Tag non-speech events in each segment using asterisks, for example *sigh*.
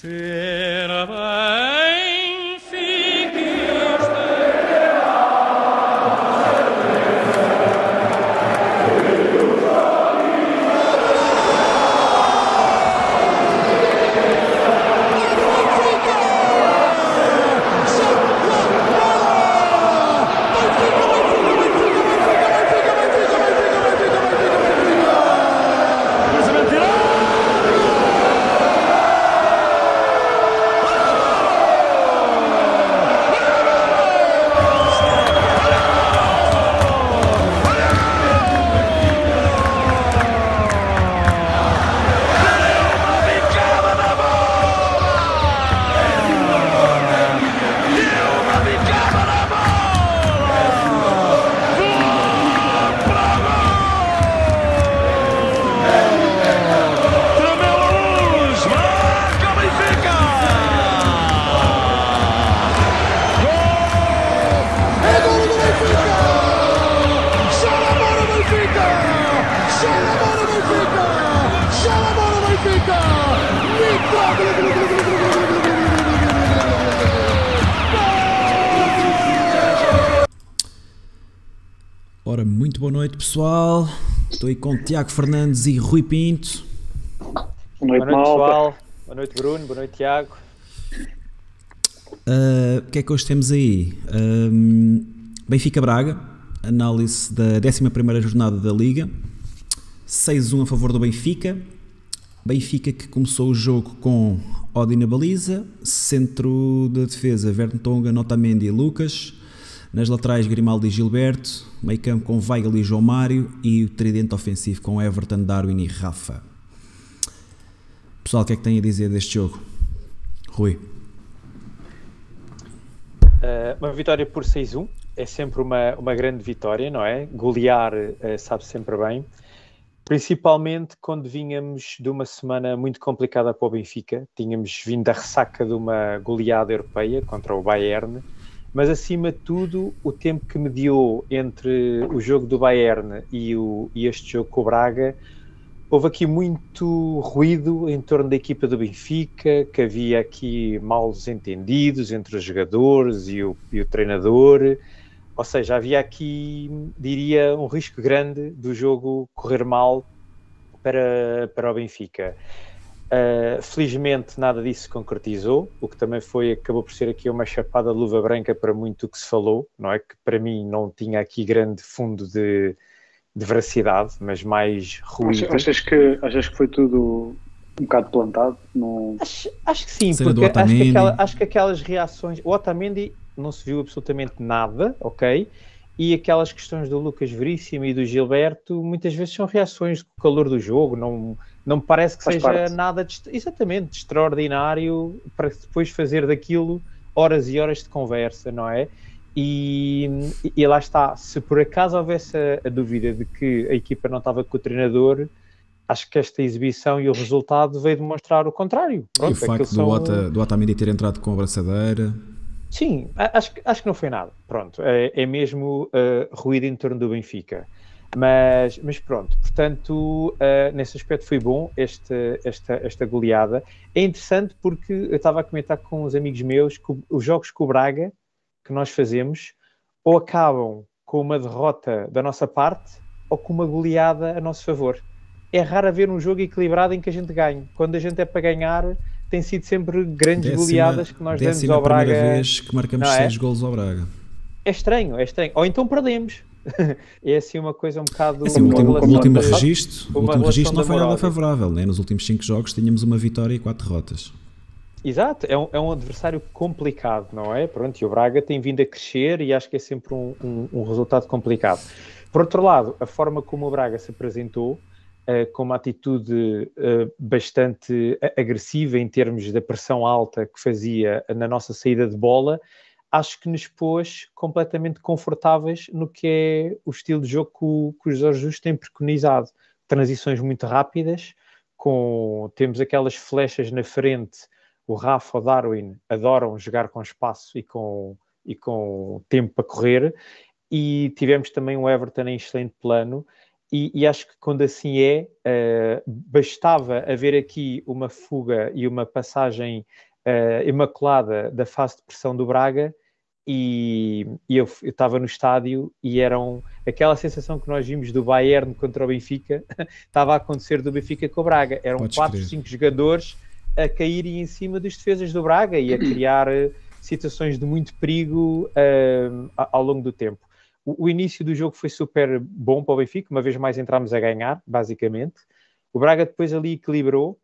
Será Estou aí com Tiago Fernandes e Rui Pinto. Boa noite, Boa noite, pessoal. Boa noite, Bruno. Boa noite, Tiago. Uh, o que é que hoje temos aí? Um, Benfica Braga, análise da 11 jornada da Liga. 6-1 a favor do Benfica. Benfica que começou o jogo com Odi na baliza, centro da defesa Vertonga, Notamendi e Lucas. Nas laterais Grimaldo e Gilberto, meio campo com Weigl e João Mário e o tridente ofensivo com Everton, Darwin e Rafa. Pessoal, o que é que têm a dizer deste jogo? Rui. Uh, uma vitória por 6-1 é sempre uma, uma grande vitória, não é? Golear uh, sabe sempre bem. Principalmente quando vínhamos de uma semana muito complicada para o Benfica. Tínhamos vindo da ressaca de uma goleada europeia contra o Bayern. Mas acima de tudo, o tempo que mediou entre o jogo do Bayern e, o, e este jogo com o Braga houve aqui muito ruído em torno da equipa do Benfica, que havia aqui maus entendidos entre os jogadores e o, e o, treinador, ou seja, havia aqui, diria, um risco grande do jogo correr mal para, para o Benfica. Uh, felizmente nada disso se concretizou, o que também foi, acabou por ser aqui uma chapada de luva branca para muito o que se falou, não é? Que para mim não tinha aqui grande fundo de, de veracidade, mas mais ruído. Achas, achas, que, achas que foi tudo um bocado plantado? No... Acho, acho que sim, porque acho que, aquela, acho que, aquelas reações. O Otamendi não se viu absolutamente nada, ok? E aquelas questões do Lucas Veríssimo e do Gilberto muitas vezes são reações do calor do jogo, não, não me parece que Faz seja parte. nada de, exatamente de extraordinário para depois fazer daquilo horas e horas de conversa, não é? E, e, lá está, se por acaso houvesse a, a, dúvida de que a equipa não estava com o treinador, acho que esta exibição e o resultado veio demonstrar o contrário. Pronto, e o facto do, são... Ota, do Otamendi ter entrado com a braçadeira. Sim, acho, acho que não foi nada. Pronto, é, é mesmo uh, ruído em torno do Benfica. Mas, mas pronto, portanto, uh, nesse aspecto foi bom esta, esta, esta goleada. É interessante porque eu estava a comentar com uns amigos meus que os jogos com o Braga que nós fazemos ou acabam com uma derrota da nossa parte ou com uma goleada a nosso favor. É raro haver um jogo equilibrado em que a gente ganhe. Quando a gente é para ganhar, tem sido sempre grandes décima, goleadas que nós damos ao a primeira Braga. vez que marcamos é? seis golos ao Braga. É estranho, é estranho. Ou então perdemos. *laughs* é assim uma coisa um bocado. Assim, o uma último, o relação último de- registro, o último registro não foi nada favorável. Né? Nos últimos cinco jogos tínhamos uma vitória e quatro derrotas. Exato, é um, é um adversário complicado, não é? Pronto, e o Braga tem vindo a crescer e acho que é sempre um, um- um resultado complicado. Por outro lado, a forma como o Braga se apresentou, eh, com uma atitude eh, bastante agressiva em termos da pressão alta que fazia na nossa saída de bola, acho que nos pôs completamente confortáveis no que é o estilo de jogo que o, que o José Jesus tem preconizado. Transições muito rápidas, com temos aquelas flechas na frente o Rafa o Darwin adoram jogar com espaço e com, e com tempo para correr, e tivemos também o Everton em excelente plano, e, e acho que quando assim é, uh, bastava haver aqui uma fuga e uma passagem uh, imaculada da fase de pressão do Braga e, e eu estava no estádio e eram aquela sensação que nós vimos do Bayern contra o Benfica *laughs* estava a acontecer do Benfica com o Braga. Eram Podes quatro, crer. cinco jogadores a caírem em cima das defesas do Braga e a *clears throat* criar eh, situações de muito perigo a- ao longo do tempo. O, o início do jogo foi super bom para o Benfica, uma vez mais entramos a ganhar, basicamente. O Braga depois ali equilibrou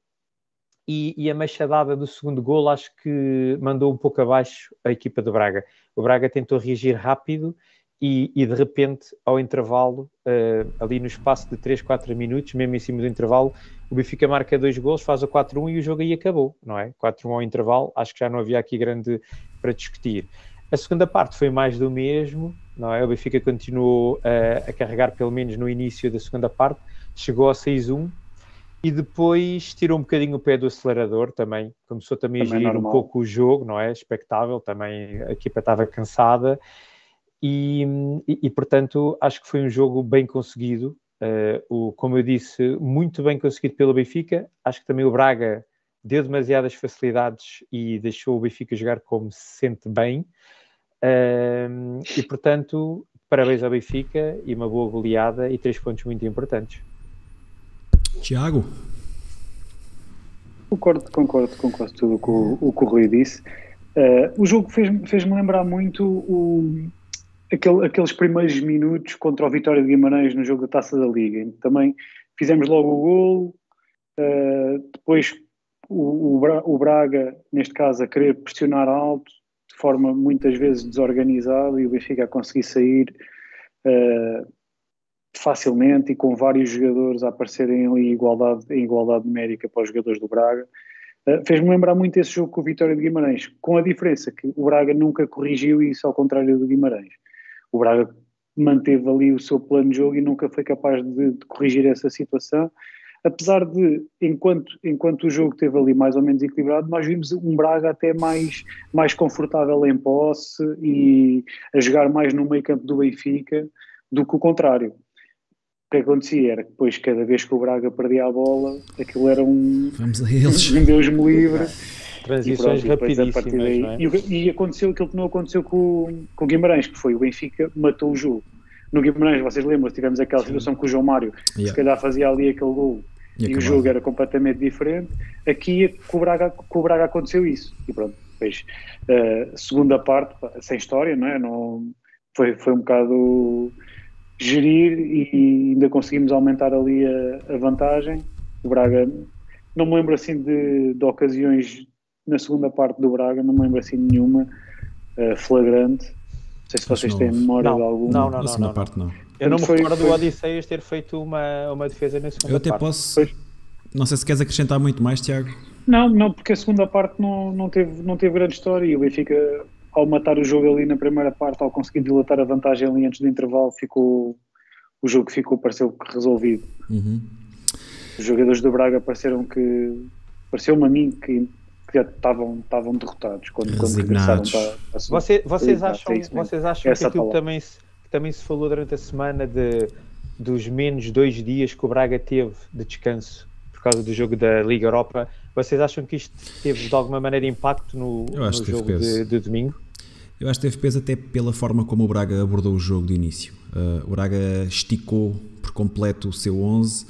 e, e a machadada do segundo gol acho que mandou um pouco abaixo a equipa do Braga. O Braga tentou reagir rápido e, e, de repente, ao intervalo, eh, ali no espaço de 3, 4 minutos, mesmo em cima do intervalo, o Benfica marca dois gols, faz o 4-1 e o jogo aí acabou, não é? 4-1 ao intervalo, acho que já não havia aqui grande para discutir. A segunda parte foi mais do mesmo, não é? O Benfica continuou eh, a carregar pelo menos no início da segunda parte, chegou a 6-1 e depois tirou um bocadinho o pé do acelerador também, começou também, a Também gerir um normal. pouco o jogo, não é? Expectável, também a equipa estava cansada e, e, e, portanto acho que foi um jogo bem conseguido, eh, o, como eu disse, muito bem conseguido pelo Benfica, acho que também o Braga deu demasiadas facilidades e deixou o Benfica jogar como se sente bem, Ahm, e portanto parabéns ao Benfica e uma boa goleada e três pontos muito importantes. Tiago, Concordo, concordo com quase tudo o o, que o Rui disse. Eh, o jogo fez- fez-me lembrar muito o- aquele- aqueles primeiros minutos contra o Vitória de Guimarães no jogo da Taça da Liga. Também fizemos logo o gol, eh, depois o, o Bra- o Braga, neste caso, a querer pressionar alto, de forma muitas vezes desorganizada, e o Benfica a conseguir sair eh, facilmente e com vários jogadores a aparecerem ali em igualdade, em igualdade numérica para os jogadores do Braga. Uh, Fez-me lembrar muito esse jogo com o Vitória de Guimarães, com a diferença que o Braga nunca corrigiu isso ao contrário do Guimarães. O Braga manteve ali o seu plano de jogo e nunca foi capaz de, de corrigir essa situação. Apesar de, enquanto, enquanto o jogo esteve ali mais ou menos equilibrado, nós vimos um Braga até mais, mais confortável em posse e a jogar mais no meio campo do Benfica do que o contrário. O que acontecia era que depois, cada vez que o Braga perdia a bola, aquilo era um, vamos a eles. *laughs* um Deus me livre. E Transições pronto, e partir rapidíssimas, daí- não é? e, e aconteceu aquilo que não aconteceu com, o- com o Guimarães, que foi o Benfica matou o jogo. No Guimarães, vocês lembram, tivemos aquela situação com o João Mário, se Yeah. calhar fazia ali aquele gol E e, o jogo era completamente diferente. Aqui com o Braga, com o Braga aconteceu isso. E pronto, depois, eh, segunda parte, sem história, não é? Não, foi, foi um bocado gerir e ainda conseguimos aumentar ali a, a vantagem. O Braga, não me lembro assim de, de ocasiões na segunda parte do Braga, não me lembro assim de nenhuma eh, flagrante. Não sei se Acho vocês não têm memória Não, de alguma. não, não. Na segunda parte não. Eu não me Foi- recordo foi- do Odisseias ter feito uma, uma defesa na segunda Eu até parte. posso. Pois. Não sei se queres acrescentar muito mais, Tiago. Não, não, porque a segunda parte não, não, teve, não teve grande história e o Benfica, ao matar o jogo ali na primeira parte, ao conseguir dilatar a vantagem ali antes do intervalo, ficou, o jogo ficou, pareceu que resolvido. Uhum. Os jogadores do Braga pareceram que, pareceu-me a mim que, que já estavam, estavam derrotados quando, quando regressaram para, para a segunda. Você- vocês acham, é isso vocês acham Essa que aquilo palavra. também se, que também se falou durante a semana de, dos menos dois dias que o Braga teve de descanso por causa do jogo da Liga Europa? Vocês acham que isto teve de alguma maneira impacto no, no jogo de, de domingo? Eu acho que teve peso até pela forma como o Braga abordou o jogo de início. Uh, o Braga esticou por completo o seu 11. Uh,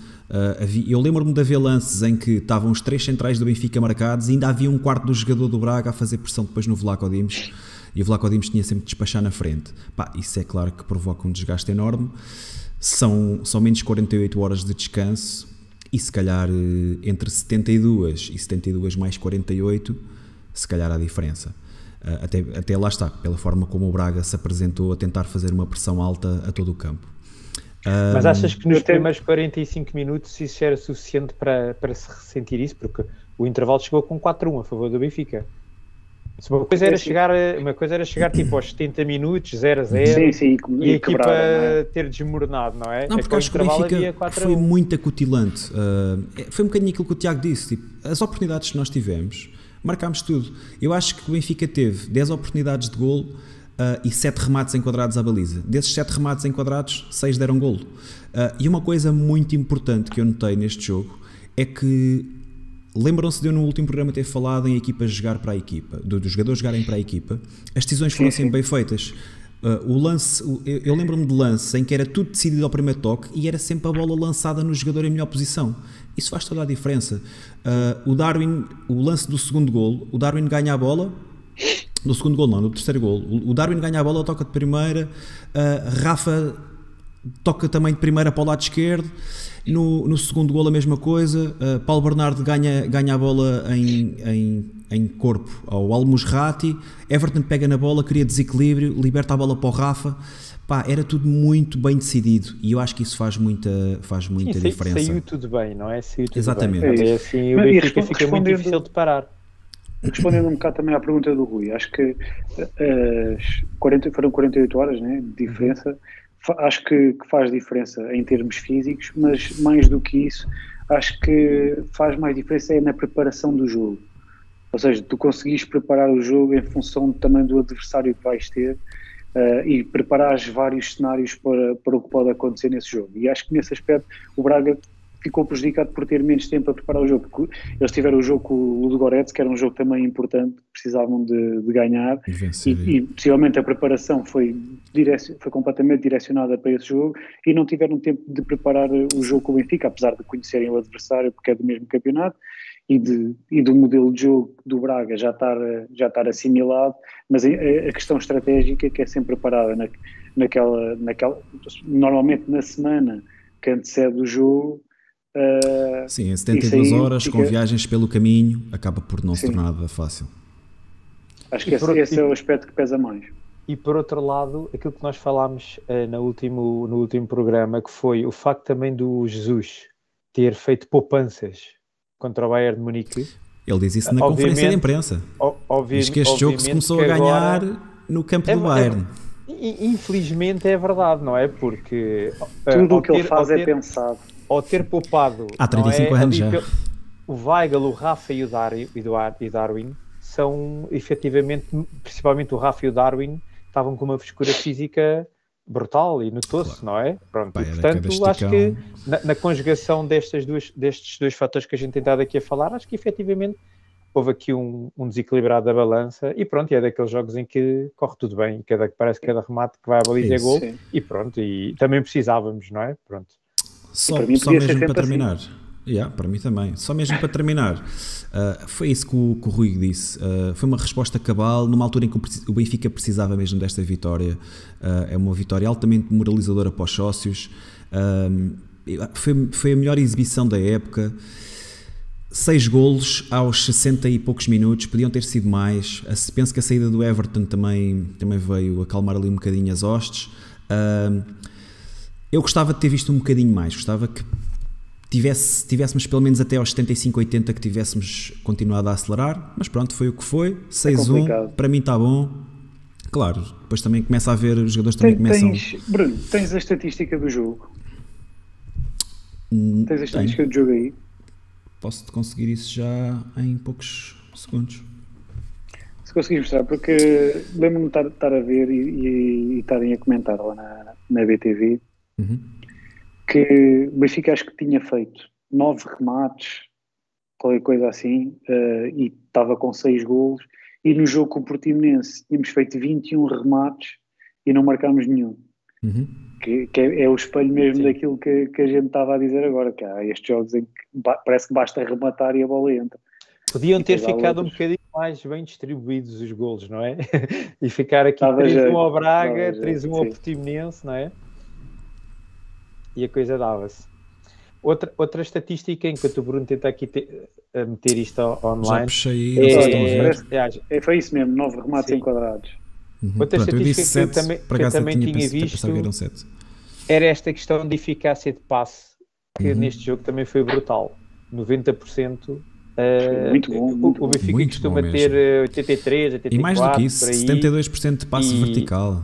eu lembro-me de haver lances em que estavam os três centrais do Benfica marcados e ainda havia um quarto do jogador do Braga a fazer pressão depois no Vlaco Dimos e o Vlaco Dimos tinha sempre de despachar na frente. Pá, isso é claro que provoca um desgaste enorme. São, são menos 48 horas de descanso e se calhar eh, entre 72 e 72 mais 48, se calhar há diferença. Uh, até, até lá está, pela forma como o Braga se apresentou a tentar fazer uma pressão alta a todo o campo. Mas achas que nos tenho- primeiros 45 minutos isso era suficiente para, para se ressentir isso? Porque o intervalo chegou com 4-1 a favor do Benfica. Se Uma coisa era É, chegar, uma coisa era chegar tipo aos 70 minutos, 0 a 0, Sim, sim, e a equipa é? ter desmoronado, não é? Não, É porque acho que o Benfica havia 4 a foi 1. muito acutilante. Uh, foi um bocadinho aquilo que o Tiago disse. Tipo, as oportunidades que nós tivemos, marcámos tudo. Eu acho que o Benfica teve 10 oportunidades de golo, uh, e 7 remates enquadrados à baliza. Desses 7 remates enquadrados, 6 deram golo. Uh, e uma coisa muito importante que eu notei neste jogo é que lembram-se de eu no último programa ter falado em equipas jogar para a equipa, do- dos jogadores jogarem para a equipa. As decisões foram sempre bem feitas. Uh, o lance, o- eu, eu lembro-me de lances em que era tudo decidido ao primeiro toque e era sempre a bola lançada no jogador em melhor posição. Isso faz toda a diferença. Uh, o Darwin, o lance do segundo golo, o Darwin ganha a bola, no segundo gol não, no terceiro gol. O o Darwin ganha a bola, toca de primeira, uh, Rafa toca também de primeira para o lado esquerdo. No, no segundo gol a mesma coisa. Uh, Paulo Bernardo ganha, ganha a bola em, em, em corpo ao Almusrati. Everton pega na bola, cria desequilíbrio, liberta a bola para o Rafa. Pá, era tudo muito bem decidido e eu acho que isso faz muita, faz muita Sim, diferença. saiu tudo bem, não é? Saiu tudo Exatamente. bem. É assim o Mas, Benfica fica muito difícil de parar. Respondendo um bocado também à pergunta do Rui, acho que eh, as 40, foram 48 horas né, de diferença. Fa- Acho que, que faz diferença em termos físicos, mas mais do que isso, acho que faz mais diferença é na preparação do jogo. Ou seja, tu conseguires preparar o jogo em função também do adversário que vais ter eh, e preparares vários cenários para, para o que pode acontecer nesse jogo. E acho que nesse aspecto o Braga ficou prejudicado por ter menos tempo a preparar o jogo. Porque eles tiveram o jogo com o Ludogorets, que era um jogo também importante, precisavam de, de ganhar. E E, e possivelmente a preparação foi, direc- foi completamente direcionada para esse jogo e não tiveram tempo de preparar o jogo com o Benfica, apesar de conhecerem o adversário, porque é do mesmo campeonato, e, de, e do modelo de jogo do Braga já estar, já estar assimilado, mas a, a questão estratégica que é sempre preparada na, naquela, naquela, normalmente na semana que antecede o jogo. Eh, Sim, em Isso 72 aí horas, com fica- viagens pelo caminho, acaba por não se Sim. tornar nada fácil. acho que esse, por- esse é o aspecto que pesa mais. E por outro lado, aquilo que nós falámos eh, no, último, no último programa, que foi o facto também do Jesus ter feito poupanças contra o Bayern de Munique. Ele diz isso na Obviamente- conferência de imprensa. O- obvi- Diz que este jogo se começou a ganhar agora- no campo É- do é- Bayern. I- Infelizmente é verdade, não é? Porque eh, Tudo o que ele faz é ter- pensado. Ao ter poupado Há 35 não é, anos já. o Weigl, o Rafa e o, Dar o Dar- Darwin são efetivamente, principalmente o Rafa e o Darwin, estavam com uma frescura física brutal e notou-se, não é? Pronto, Pá, e, portanto, acho que na, na conjugação destas duas, destes dois fatores que a gente tem estado aqui a falar, acho que efetivamente houve aqui um, um desequilibrado da balança e pronto, e é daqueles jogos em que corre tudo bem, cada, parece que cada remate que vai à baliza é gol Sim. e pronto, e também precisávamos, não é? Pronto. Só, para mim só mesmo para sempre assim. terminar. Yeah, para mim também. Só mesmo para terminar. Uh, foi isso que o, que o Rui disse. Uh, foi uma resposta cabal numa altura em que o Benfica precisava mesmo desta vitória. Uh, é uma vitória altamente moralizadora para os sócios. Foi, foi a melhor exibição da época. Seis golos aos 60 e poucos minutos, podiam ter sido mais. Penso que a saída do Everton também, também veio acalmar ali um bocadinho as hostes. Um, eu gostava de ter visto um bocadinho mais, gostava que tivesse, tivéssemos pelo menos até aos 75, 80 que tivéssemos continuado a acelerar, mas pronto, foi o que foi. 6-1, complicado. para mim está bom. Claro, depois também começa a haver, os jogadores também Tem- começam. tens, Bruno, tens a estatística do jogo? Hum, Tens a tenho. estatística do jogo aí? Posso conseguir isso já em poucos segundos. Se conseguires mostrar, porque lembro-me de estar, a ver e estarem a comentar lá na, na BTV Uhum. que o Benfica acho que tinha feito nove remates, qualquer coisa assim, eh, e estava com seis golos, e no jogo com o Portimonense tínhamos feito 21 remates e não marcámos nenhum. Uhum. Que, que é, é o espelho mesmo Sim. daquilo que, que a gente estava a dizer agora, que há estes jogos em que ba- parece que basta rematar e a bola entra. Podiam ter ficado um bocadinho mais bem distribuídos os golos, não é? *laughs* e ficar aqui Dava 3-1 jeito, ao Braga, dava jeito, 3-1 ao. Portimonense, não é? E a coisa dava-se. Outra, outra estatística, enquanto o Bruno tenta aqui te- a meter isto online, aí, é, é, É, foi isso mesmo, nove remates Sim. enquadrados. Uhum. outra Pronto, eu estatística que eu 7, também- que eu também tinha tinha visto- que eram 7. era esta questão de eficácia de passe, que Uhum. neste jogo também foi brutal. 90%. eh, Muito bom, o- muito o. Benfica Muito costuma bom ter mesmo. eh, 83, 84, E mais do que isso, por aí. 72% de passe E- vertical.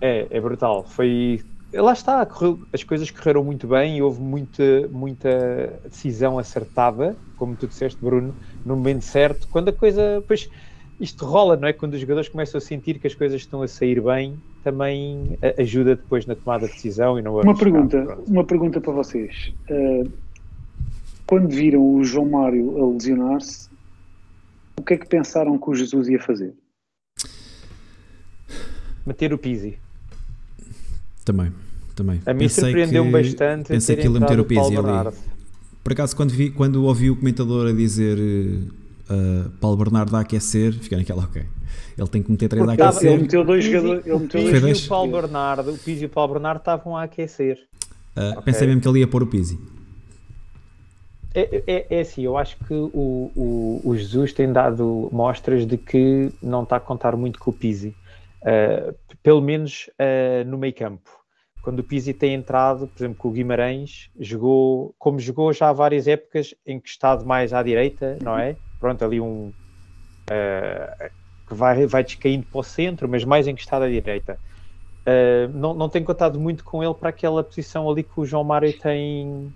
É, é brutal. Foi. Lá está, correu- as coisas correram muito bem e houve muita, muita decisão acertada, como tu disseste, Bruno, no momento certo. Quando a coisa. Pois, isto rola, não é? Quando os jogadores começam a sentir que as coisas estão a sair bem, também ajuda depois na tomada de decisão e no Uma pergunta, pronto. uma pergunta para vocês. Uh, quando viram o João Mário a lesionar-se, o que é que pensaram que o Jesus ia fazer? Meter o Pizzi. Também, também. A mim Pensei surpreendeu-me que- bastante Pensei que ele ia meter o Pizzi Paulo ali. Por acaso, quando, vi, quando ouvi o comentador a dizer uh, Paulo Bernardo a aquecer, fiquei naquela, ok. Ele tem que meter três a Porque aquecer. Ele meteu dois O Pizzi- jogadores. Ele o meteu Pizzi dois dois. e o Paulo Bernardo, o Pizzi e o Paulo Bernardo estavam a aquecer. Uh, Ok. Pensei mesmo que ele ia pôr o Pizzi. É, é, é assim, eu acho que o, o, o Jesus tem dado mostras de que não está a contar muito com o Pizzi, Uh, pelo menos uh, no meio campo. Quando o Pizzi tem entrado, por exemplo, com o Guimarães, jogou, como jogou já há várias épocas em que está mais à direita, não é? Pronto, ali um uh, que vai, vai descaindo para o centro, mas mais encostado à direita. Não, não tem contado muito com ele para aquela posição ali que o João Mário tem.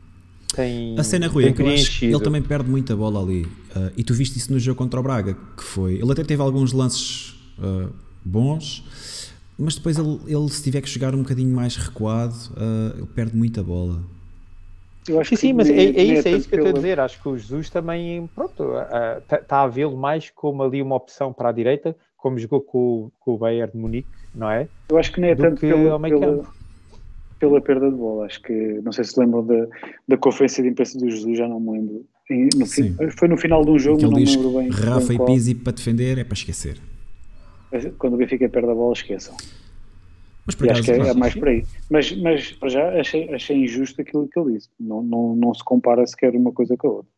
tem A cena Rui tem é que que ele também perde muita bola ali. Uh, e tu viste isso no jogo contra o Braga, que foi. Ele até teve alguns lances uh, bons, mas depois ele, ele, se tiver que jogar um bocadinho mais recuado, uh, ele perde muita bola. Eu acho Sim, sim, mas é, é isso, é isso que eu estou a dizer. Acho que o Jesus também, pronto, está a vê-lo mais como ali uma opção para a direita, como jogou com, o- com o Bayern de Munique, não é? Eu acho que nem é do tanto que pela, pela, pela perda de bola. Acho que, não sei se lembram da, da conferência de imprensa do Jesus, já não me lembro. Em- no foi no final de um jogo, Que mas ele não diz me lembro bem. Rafa bem e. Pizzi para defender é para esquecer. Quando o Benfica perde a bola, esqueçam. Mas por E acho que é, é sim, mais sim. por aí. Mas, mas para já achei, achei injusto aquilo que ele disse. Não, não, não se compara sequer uma coisa com a outra.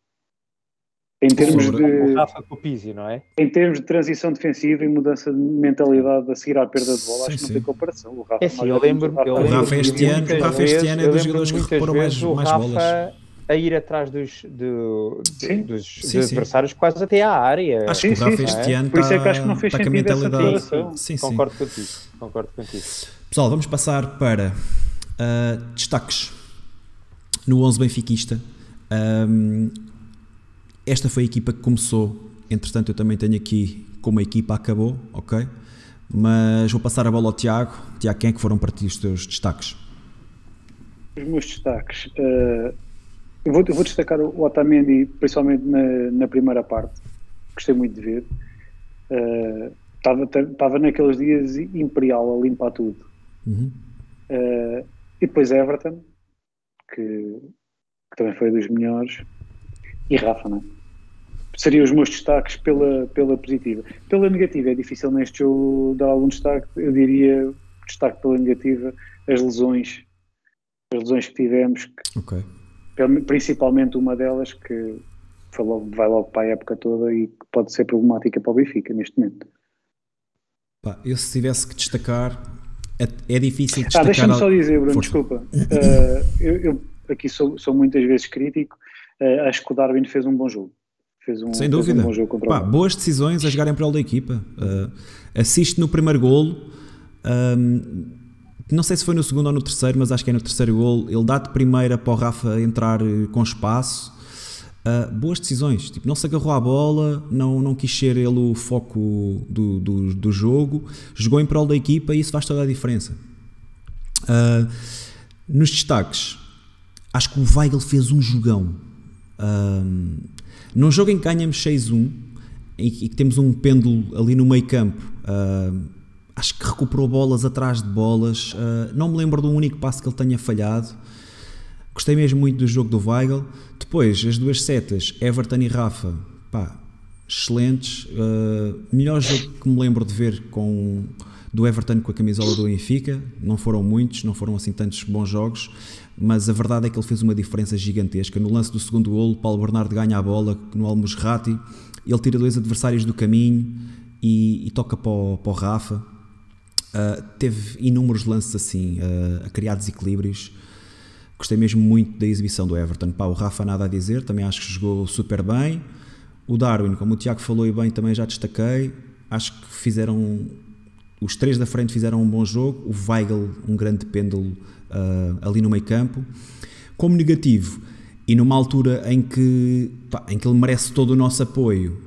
Em termos, O de, Rafa com o Pizzi, não é? em termos de transição defensiva e mudança de mentalidade a seguir à perda de bola, Sim, acho que não sim. tem comparação. O Rafa, É assim, nós eu lembro, o Rafa- eu O lembro Rafa este ano- muitas o Rafa este ano é dos jogadores que recuperam mais- o mais Rafa bolas. A ir atrás dos, do- Sim. dos, Sim, dos sim. adversários quase até à área. acho que o Rafa este ano Por isso é que está- acho que não fez a sentido essa mentalidade. declaração. Sim, sim. Concordo contigo, concordo contigo. Pessoal, vamos passar para ah, destaques no 11 benfiquista. Ahm, esta foi a equipa que começou, entretanto eu também tenho aqui como a equipa acabou, ok? Mas vou passar a bola ao Tiago. Tiago, quem é que foram para ti os teus destaques? Os meus destaques. eh, eu, vou, eu vou destacar o Otamendi, principalmente na, na primeira parte. Gostei muito de ver. Estava naqueles dias imperial a limpar tudo. Uhum. Eh, e depois Everton, que, que também foi dos melhores. E Rafa, não é? Seriam os meus destaques pela, pela positiva. Pela negativa, é difícil neste jogo dar algum destaque. Eu diria destaque pela negativa as lesões, as lesões que tivemos, que Ok. Principalmente uma delas que foi logo- vai logo para a época toda e que pode ser problemática para o Benfica neste momento. Pá, eu se tivesse que destacar, é, é difícil Ah, destacar. deixa-me al- só dizer, Bruno, Força. desculpa. Uh, *laughs* eu, eu aqui sou, sou muitas vezes crítico. Uh, acho que o Darwin fez um bom jogo. Fez um, Sem dúvida. um bom jogo contra Pá, o boas decisões a jogar em prol da equipa. Uh, assiste no primeiro golo. um, não sei se foi no segundo ou no terceiro, mas acho que é no terceiro golo. Ele dá de primeira para o Rafa entrar eh, com espaço. Uh, boas decisões. Tipo, não se agarrou à bola, não, não quis ser ele o foco do, do, do jogo. Jogou em prol da equipa e isso faz toda a diferença. Uh, nos destaques, acho que o Weigl fez um jogão. Um, num jogo em que ganhamos 6-1 e que temos um pêndulo ali no meio campo, um, acho que recuperou bolas atrás de bolas. Uh, não me lembro de um único passo que ele tenha falhado. Gostei mesmo muito do jogo do Weigl. Depois, as duas setas, Everton e Rafa, pá, excelentes. Uh, melhor jogo que me lembro de ver com do Everton com a camisola do Benfica. Não foram muitos, não foram assim tantos bons jogos, mas a verdade é que ele fez uma diferença gigantesca. No lance do segundo golo, Paulo Bernardo ganha a bola no Almusrati, ele tira dois adversários do caminho e, e toca para o, para o Rafa. Uh, teve inúmeros lances assim, uh, a criar desequilíbrios. Gostei mesmo muito da exibição do Everton. Pá, o Rafa nada a dizer, também acho que jogou super bem. O Darwin, como o Tiago falou e bem, também já destaquei. Acho que fizeram. Os três da frente fizeram um bom jogo. O Weigl, um grande pêndulo uh, ali no meio campo. Como negativo, e numa altura em que, pá, em que ele merece todo o nosso apoio,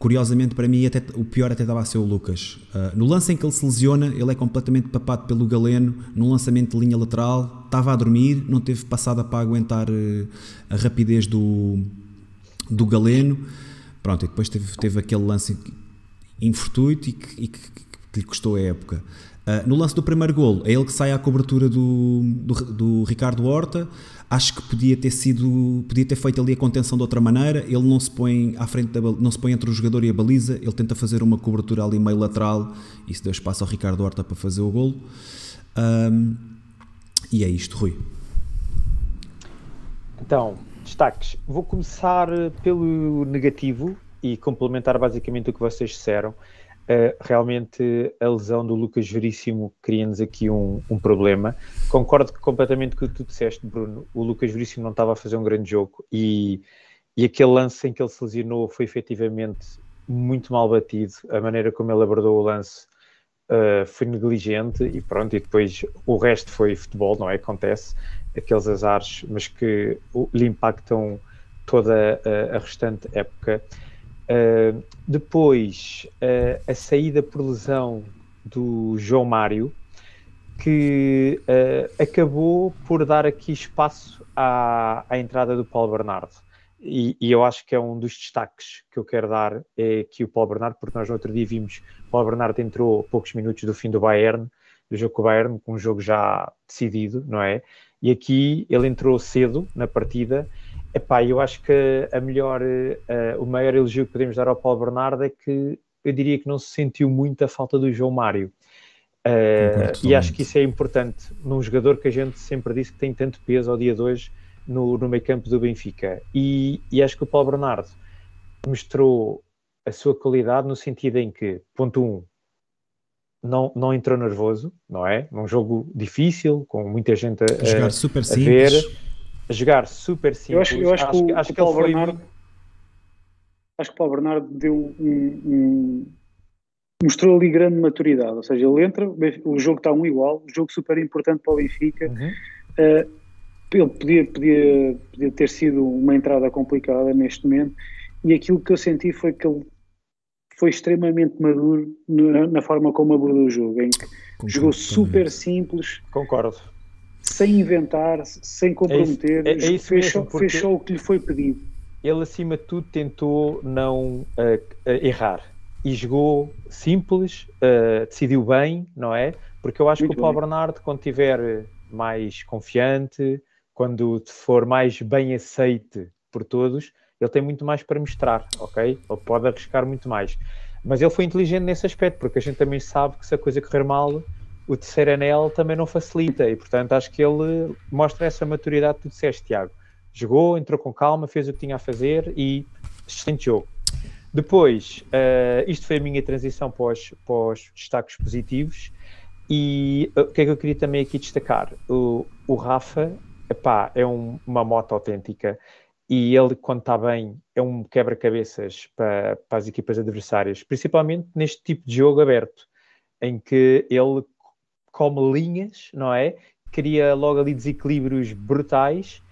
Curiosamente, para mim, até, o pior até estava a ser o Lucas. Uh, no lance em que ele se lesiona, ele é completamente papado pelo Galeno, num lançamento de linha lateral, estava a dormir, não teve passada para aguentar uh, a rapidez do, do Galeno. Pronto, e depois teve, teve aquele lance infortuito e que, e que, que lhe custou a época. Uh, no lance do primeiro golo, é ele que sai à cobertura do, do, do, Ricardo Horta. Acho que podia ter sido, podia ter feito ali a contenção de outra maneira. Ele não se põe à frente da, não se põe entre o jogador e a baliza. Ele tenta fazer uma cobertura ali meio lateral se deu espaço ao Ricardo Horta para fazer o golo. Um, e é isto, Rui. Então, destaques. Vou começar pelo negativo e complementar basicamente o que vocês disseram. Uh, realmente a lesão do Lucas Veríssimo cria-nos aqui um, um, problema. Concordo completamente com o que tu disseste, Bruno. O Lucas Veríssimo não estava a fazer um grande jogo e, e aquele lance em que ele se lesionou foi efetivamente muito mal batido. A maneira como ele abordou o lance uh, foi negligente e pronto. E depois o resto foi futebol, não é? Acontece aqueles azares, mas que lhe impactam toda a, a restante época. Uh, depois, uh, a saída por lesão do João Mário, que uh, acabou por dar aqui espaço à, à entrada do Paulo Bernardo. E, e, eu acho que é um dos destaques que eu quero dar é que o Paulo Bernardo, porque nós no outro dia vimos o Paulo Bernardo entrou poucos minutos do fim do Bayern, do jogo com o Bayern, com um jogo já decidido, não é? E aqui ele entrou cedo na partida Epá, eu acho que a melhor, uh, o maior elogio que podemos dar ao Paulo Bernardo é que eu diria que não se sentiu muito a falta do João Mário. Uh, e acho que isso é importante num jogador que a gente sempre disse que tem tanto peso ao dia de hoje no, no meio campo do Benfica. E, e acho que o Paulo Bernardo mostrou a sua qualidade no sentido em que, ponto um, não, não entrou nervoso, não é? Num jogo difícil, com muita gente a, a jogar super a simples. ver a jogar super simples. Eu acho, eu acho, acho que, o, acho que, o Paulo Bernardo, foi... acho que o Paulo Bernardo deu um, um, mostrou ali grande maturidade, ou seja, ele entra, o jogo está um igual, um jogo super importante para o Benfica. Uhum. Uh, ele podia, podia, podia ter sido uma entrada complicada neste momento, e aquilo que eu senti foi que ele foi extremamente maduro na, na forma como abordou o jogo, em que jogou super simples. Concordo sem inventar, sem comprometer, é isso, é, é fez, mesmo, só o que lhe foi pedido. Ele, acima de tudo, tentou não uh, errar e jogou simples, uh, decidiu bem, não é? Porque eu acho Muito que o Paulo bem. Bernardo, quando estiver mais confiante, quando for mais bem aceite por todos, ele tem muito mais para mostrar, ok? Ele pode arriscar muito mais. Mas ele foi inteligente nesse aspecto, porque a gente também sabe que se a coisa correr mal, o terceiro anel também não facilita e, portanto, acho que ele mostra essa maturidade que tu disseste, Tiago. Jogou, entrou com calma, fez o que tinha a fazer e excelente jogo. Depois, uh, isto foi a minha transição para os, para os destaques positivos e uh, o que é que eu queria também aqui destacar? O, o Rafa, epá, é um, uma moto autêntica e ele, quando está bem, é um quebra-cabeças para, para as equipas adversárias, principalmente neste tipo de jogo aberto, em que ele come linhas, não é? Cria logo ali desequilíbrios brutais.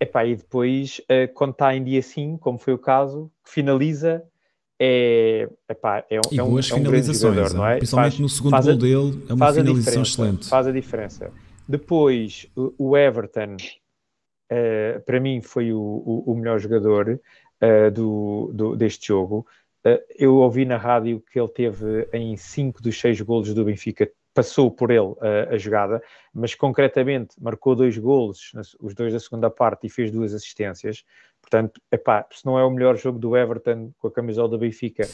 Epá, e depois, uh, quando está em dia sim, como foi o caso, finaliza, é, epá, é, e é, um, é um grande jogador, não é? Principalmente faz, no segundo gol dele, é uma finalização excelente. Faz a diferença. Depois, o, o Everton, uh, para mim, foi o, o, o melhor jogador uh, do, do, deste jogo. Uh, eu ouvi na rádio que ele teve em 5 dos 6 golos do Benfica passou por ele a, a, jogada, mas concretamente marcou dois golos, os dois da segunda parte, e fez duas assistências. Portanto, epá, se não é o melhor jogo do Everton com a camisola do Benfica,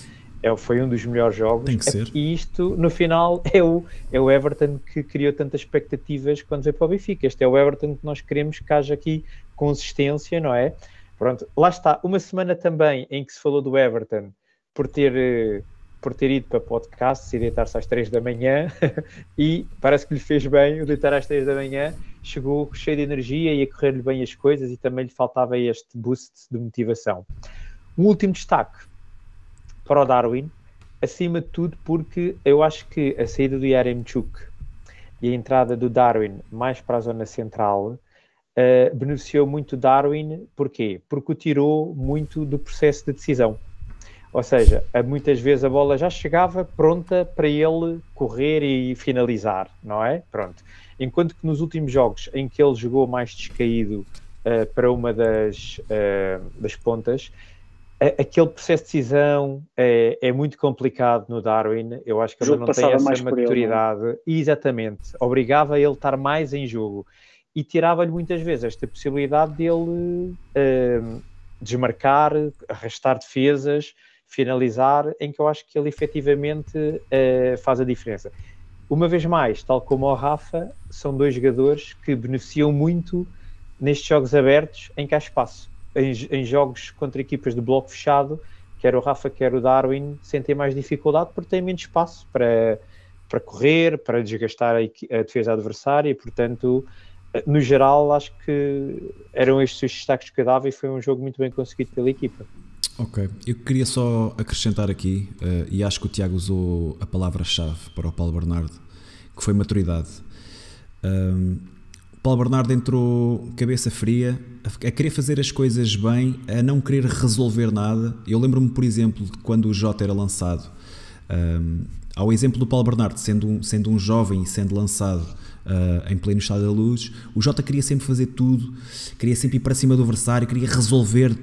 é, foi um dos melhores jogos. Tem que ser. E isto, no final, *laughs* é o, é o Everton que criou tantas expectativas quando veio para o Benfica. Este é o Everton que nós queremos que haja aqui consistência, não é? Pronto, lá está. Uma semana também em que se falou do Everton por ter eh, por ter ido para podcasts e deitar-se às três da manhã *laughs* e parece que lhe fez bem o deitar às três da manhã, chegou cheio de energia e a correr-lhe bem as coisas e também lhe faltava este boost de motivação. Um último destaque para o Darwin, acima de tudo porque eu acho que a saída do Yaremchuk e a entrada do Darwin mais para a zona central uh, beneficiou muito Darwin, porquê? Porque o tirou muito do processo de decisão Ou seja, muitas vezes a bola já chegava pronta para ele correr e finalizar, não é? Pronto. Enquanto que nos últimos jogos em que ele jogou mais descaído eh, para uma das, eh, das pontas, a- aquele processo de decisão é, é muito complicado no Darwin. Eu acho que ele não tem essa ele, é? maturidade. Exatamente. Obrigava ele a estar mais em jogo e tirava-lhe muitas vezes esta possibilidade dele eh, desmarcar, arrastar defesas, finalizar, em que eu acho que ele efetivamente eh, faz a diferença. Uma vez mais, tal como o Rafa, são dois jogadores que beneficiam muito nestes jogos abertos em que há espaço. Em, em jogos contra equipas de bloco fechado, quer o Rafa, quer o Darwin, sentem mais dificuldade porque têm menos espaço para, para correr, para desgastar a, a defesa adversária e, portanto, no geral, acho que eram estes os destaques que eu dava e foi um jogo muito bem conseguido pela equipa. Ok, eu queria só acrescentar aqui, eh, e acho que o Tiago usou a palavra-chave para o Paulo Bernardo, que foi maturidade. Um, Paulo Bernardo entrou cabeça fria, a querer fazer as coisas bem, a não querer resolver nada. Eu lembro-me, por exemplo, de quando o Jota era lançado, um, ao exemplo do Paulo Bernardo, sendo um, sendo um jovem e sendo lançado uh, em pleno estado da luz, o Jota queria sempre fazer tudo, queria sempre ir para cima do adversário, queria resolver,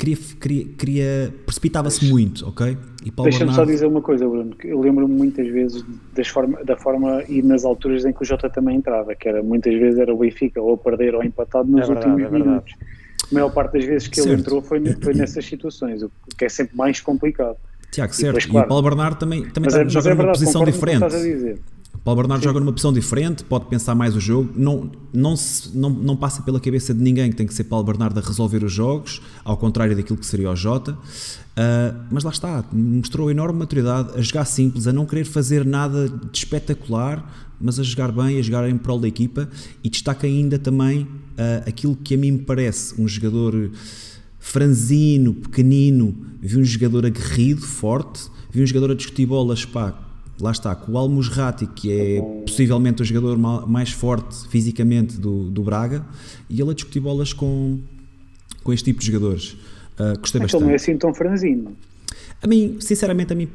queria, queria, queria precipitava-se muito, ok? E Paulo Deixa-me só dizer uma coisa, Bruno, que eu lembro-me muitas vezes das forma, da forma e nas alturas em que o Jota também entrava, que era muitas vezes era o Benfica ou a perder ou empatado nos É verdade, últimos é minutos. A maior parte das vezes que ele Certo. entrou foi, foi nessas situações, o que é sempre mais complicado. Tiago, E certo, depois, e claro. o Paulo Bernardo também, também Mas tá- é, mas joga é numa verdade, posição concordo com o que diferente. Paulo Bernardo joga numa posição diferente, pode pensar mais o jogo, não, não, se- não, não passa pela cabeça de ninguém que tem que ser Paulo Bernardo a resolver os jogos, ao contrário daquilo que seria o Jota. Ah, mas lá está, mostrou enorme maturidade a jogar simples, a não querer fazer nada de espetacular, mas a jogar bem, a jogar em prol da equipa. E destaca ainda também ah, aquilo que a mim me parece um jogador franzino, pequenino, vi um jogador aguerrido, forte, vi um jogador a discutir bolas, pá, lá está, com o Almusrati, que é possivelmente o jogador ma- mais forte fisicamente do, do Braga, e ele a discutir bolas com, com este tipo de jogadores. Ah, gostei Aquele não é bastante. assim tão franzino. A mim, sinceramente, a mim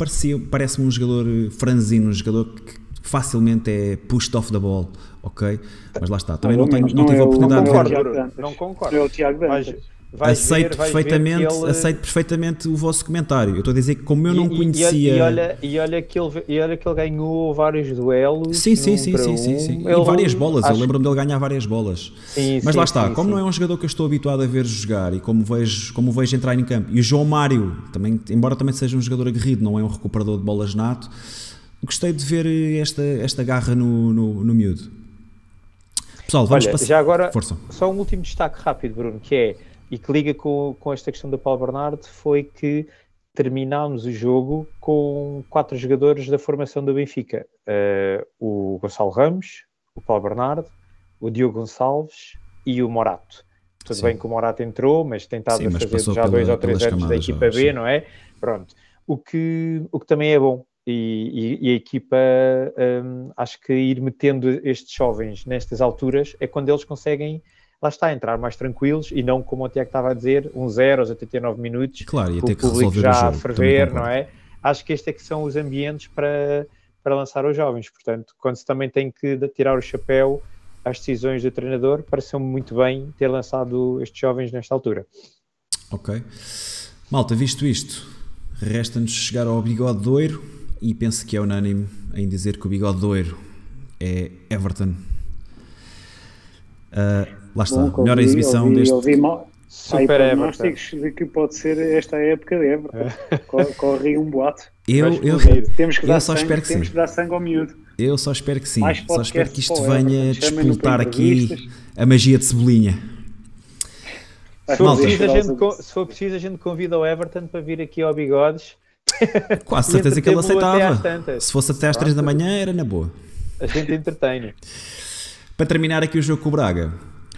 parece-me um jogador eh, franzino, um jogador que facilmente é pushed off the ball, ok? Mas lá está, também não, tenho, Mas não tive é a o- oportunidade de não é o ver. Não concordo. Não é o Tiago Dantas. Vais aceito ver- perfeitamente, ele- aceito perfeitamente o vosso comentário. Eu estou a dizer que como eu não E- e- conhecia. E, olha, e, olha que ele, e olha que ele ganhou vários duelos. Sim, sim, sim, sim, um. sim, sim. E Ele- várias bolas, eu acho- lembro-me dele ganhar várias bolas. Sim, Mas sim, lá está, sim, como não é um jogador que eu estou habituado a ver jogar e como vejo, como vejo entrar em campo, e o João Mário, também, embora também seja um jogador aguerrido, não é um recuperador de bolas nato, gostei de ver esta, esta garra no, no, no miúdo. Pessoal, vamos Olha, passar. já agora, Força. só um último destaque rápido, Bruno, que é, e que liga com, com esta questão do Paulo Bernardo, foi que terminámos o jogo com quatro jogadores da formação do Benfica. Eh, o Gonçalo Ramos, o Paulo Bernardo, o Diogo Gonçalves e o Morato. Tudo Sim. bem que o Morato entrou, mas tem estado Sim, mas fazer já pela- dois ou três anos da equipa já, B, não é? Pronto. O que, o que também é bom. E, e- e a equipa, hum, acho que ir metendo estes jovens nestas alturas é quando eles conseguem, lá está, entrar mais tranquilos e não como o Tiago estava a dizer, um 0 aos 89 minutos, Claro, ia ter o que público o já a jogo. também ferver, não é? Acho que estes é que são os ambientes para, para lançar os jovens. Portanto, quando se também tem que tirar o chapéu às decisões do treinador, pareceu-me muito bem ter lançado estes jovens nesta altura. Ok. Malta, visto isto, resta-nos chegar ao bigode doiro e penso que é unânime em dizer que o bigode doiro é Everton. Ah, lá está, Bom, melhor ouvi- exibição ouvi- deste. ouvi mal- Há aí Super Everton. prognósticos de que pode ser esta época de Everton. Co- Corre aí um boato. Eu, eu. Temos que Eu dar só sangue, espero que temos sim. que dar sangue ao miúdo. eu só espero que sim. Só espero que isto venha para aqui a magia de Cebolinha. Se for, preciso, a gente, se for preciso, a gente convida o Everton para vir aqui ao Bigodes. *laughs* Quase certeza que ele aceitava. Se fosse até às 3 da manhã, era na boa. A gente entretém. Para terminar aqui o jogo com o Braga,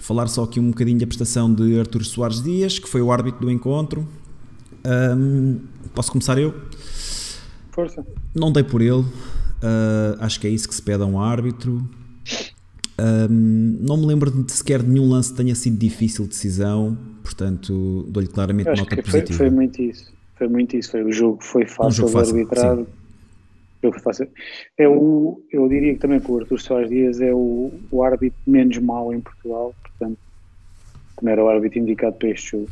falar só aqui um bocadinho da prestação de Artur Soares Dias, que foi o árbitro do encontro. Ahm, posso começar eu? Força. Não dei por ele, ah, acho que é isso que se pede a um árbitro. Ahm, não me lembro de sequer de nenhum lance que tenha sido difícil de decisão, portanto dou-lhe claramente Acho nota que foi, positiva. foi muito isso. Foi muito isso. Foi, o jogo foi fácil jogo de fácil, arbitrar. sim. Jogo fácil. É o, eu diria que também que o Artur Soares Dias é o, o árbitro menos mau em Portugal, também era o árbitro indicado para este jogo.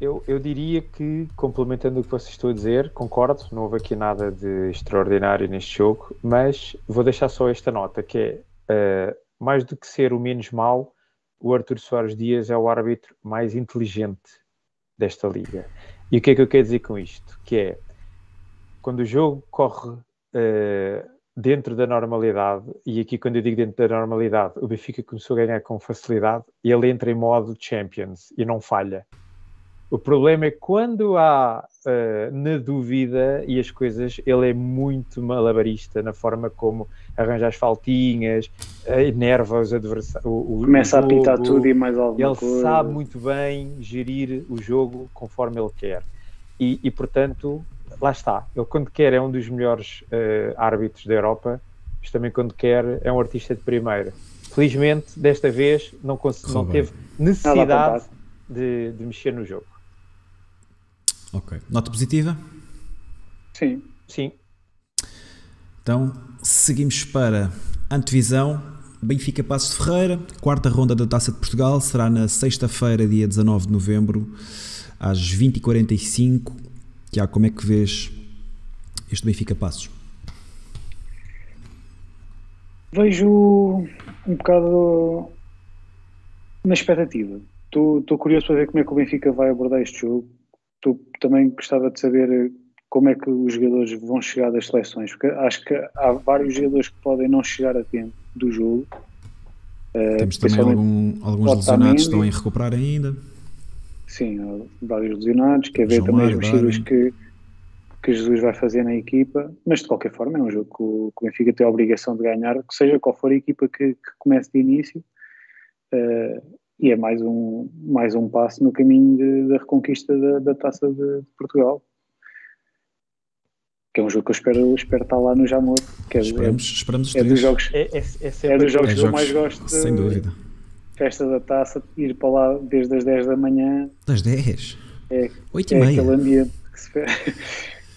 Eu, eu diria que, complementando o que vocês estão a dizer, concordo, não houve aqui nada de extraordinário neste jogo, mas vou deixar só esta nota, que é, eh, mais do que ser o menos mau, o Artur Soares Dias é o árbitro mais inteligente desta liga. E o que é que eu quero dizer com isto? Que é, quando o jogo corre eh, dentro da normalidade, e aqui quando eu digo dentro da normalidade, o Benfica começou a ganhar com facilidade, ele entra em modo Champions e não falha. O problema é quando há eh, na dúvida e as coisas, ele é muito malabarista na forma como arranja as faltinhas, eh, enerva os adversários. Começa o a pintar jogo. tudo e mais alguma Ele coisa. sabe muito bem gerir o jogo conforme ele quer. E, e, portanto, lá está. Ele, quando quer, é um dos melhores eh, árbitros da Europa, mas também, quando quer, é um artista de primeira. Felizmente, desta vez, não, não teve necessidade de, de mexer no jogo. Ok. Nota positiva? Sim. Sim, Então, seguimos para antevisão. Benfica Passos de Ferreira, quarta ronda da Taça de Portugal, será na sexta-feira, dia 19 de novembro, às 20h45. Tiago, como é que vês este Benfica Passos? Vejo um bocado na expectativa. Estou curioso para ver como é que o Benfica vai abordar este jogo. Tô- também gostava de saber como é que os jogadores vão chegar das seleções, porque acho que há vários jogadores que podem não chegar a tempo do jogo. Temos também principalmente- algum- alguns lesionados que estão em recuperar ainda. Sim, há vários lesionados, quer ver também as mexidas Darwin. que, que Jesus vai fazer na equipa, mas de qualquer forma é um jogo que o, que o Benfica tem a obrigação de ganhar, que seja qual for a equipa que, que comece de início, eh, e é mais um, mais um passo no caminho de- da reconquista da, da Taça de, de Portugal. Que é um jogo que eu espero, espero estar lá no Jamor, que é, Esperamos, esperamos os é, é dos jogos, é, é, é é dos jogos É que eu mais gosto sem dúvida. Festa da Taça, ir para lá desde as 10 da manhã, Das 10, é, 8 é e meia. aquele ambiente que se *laughs*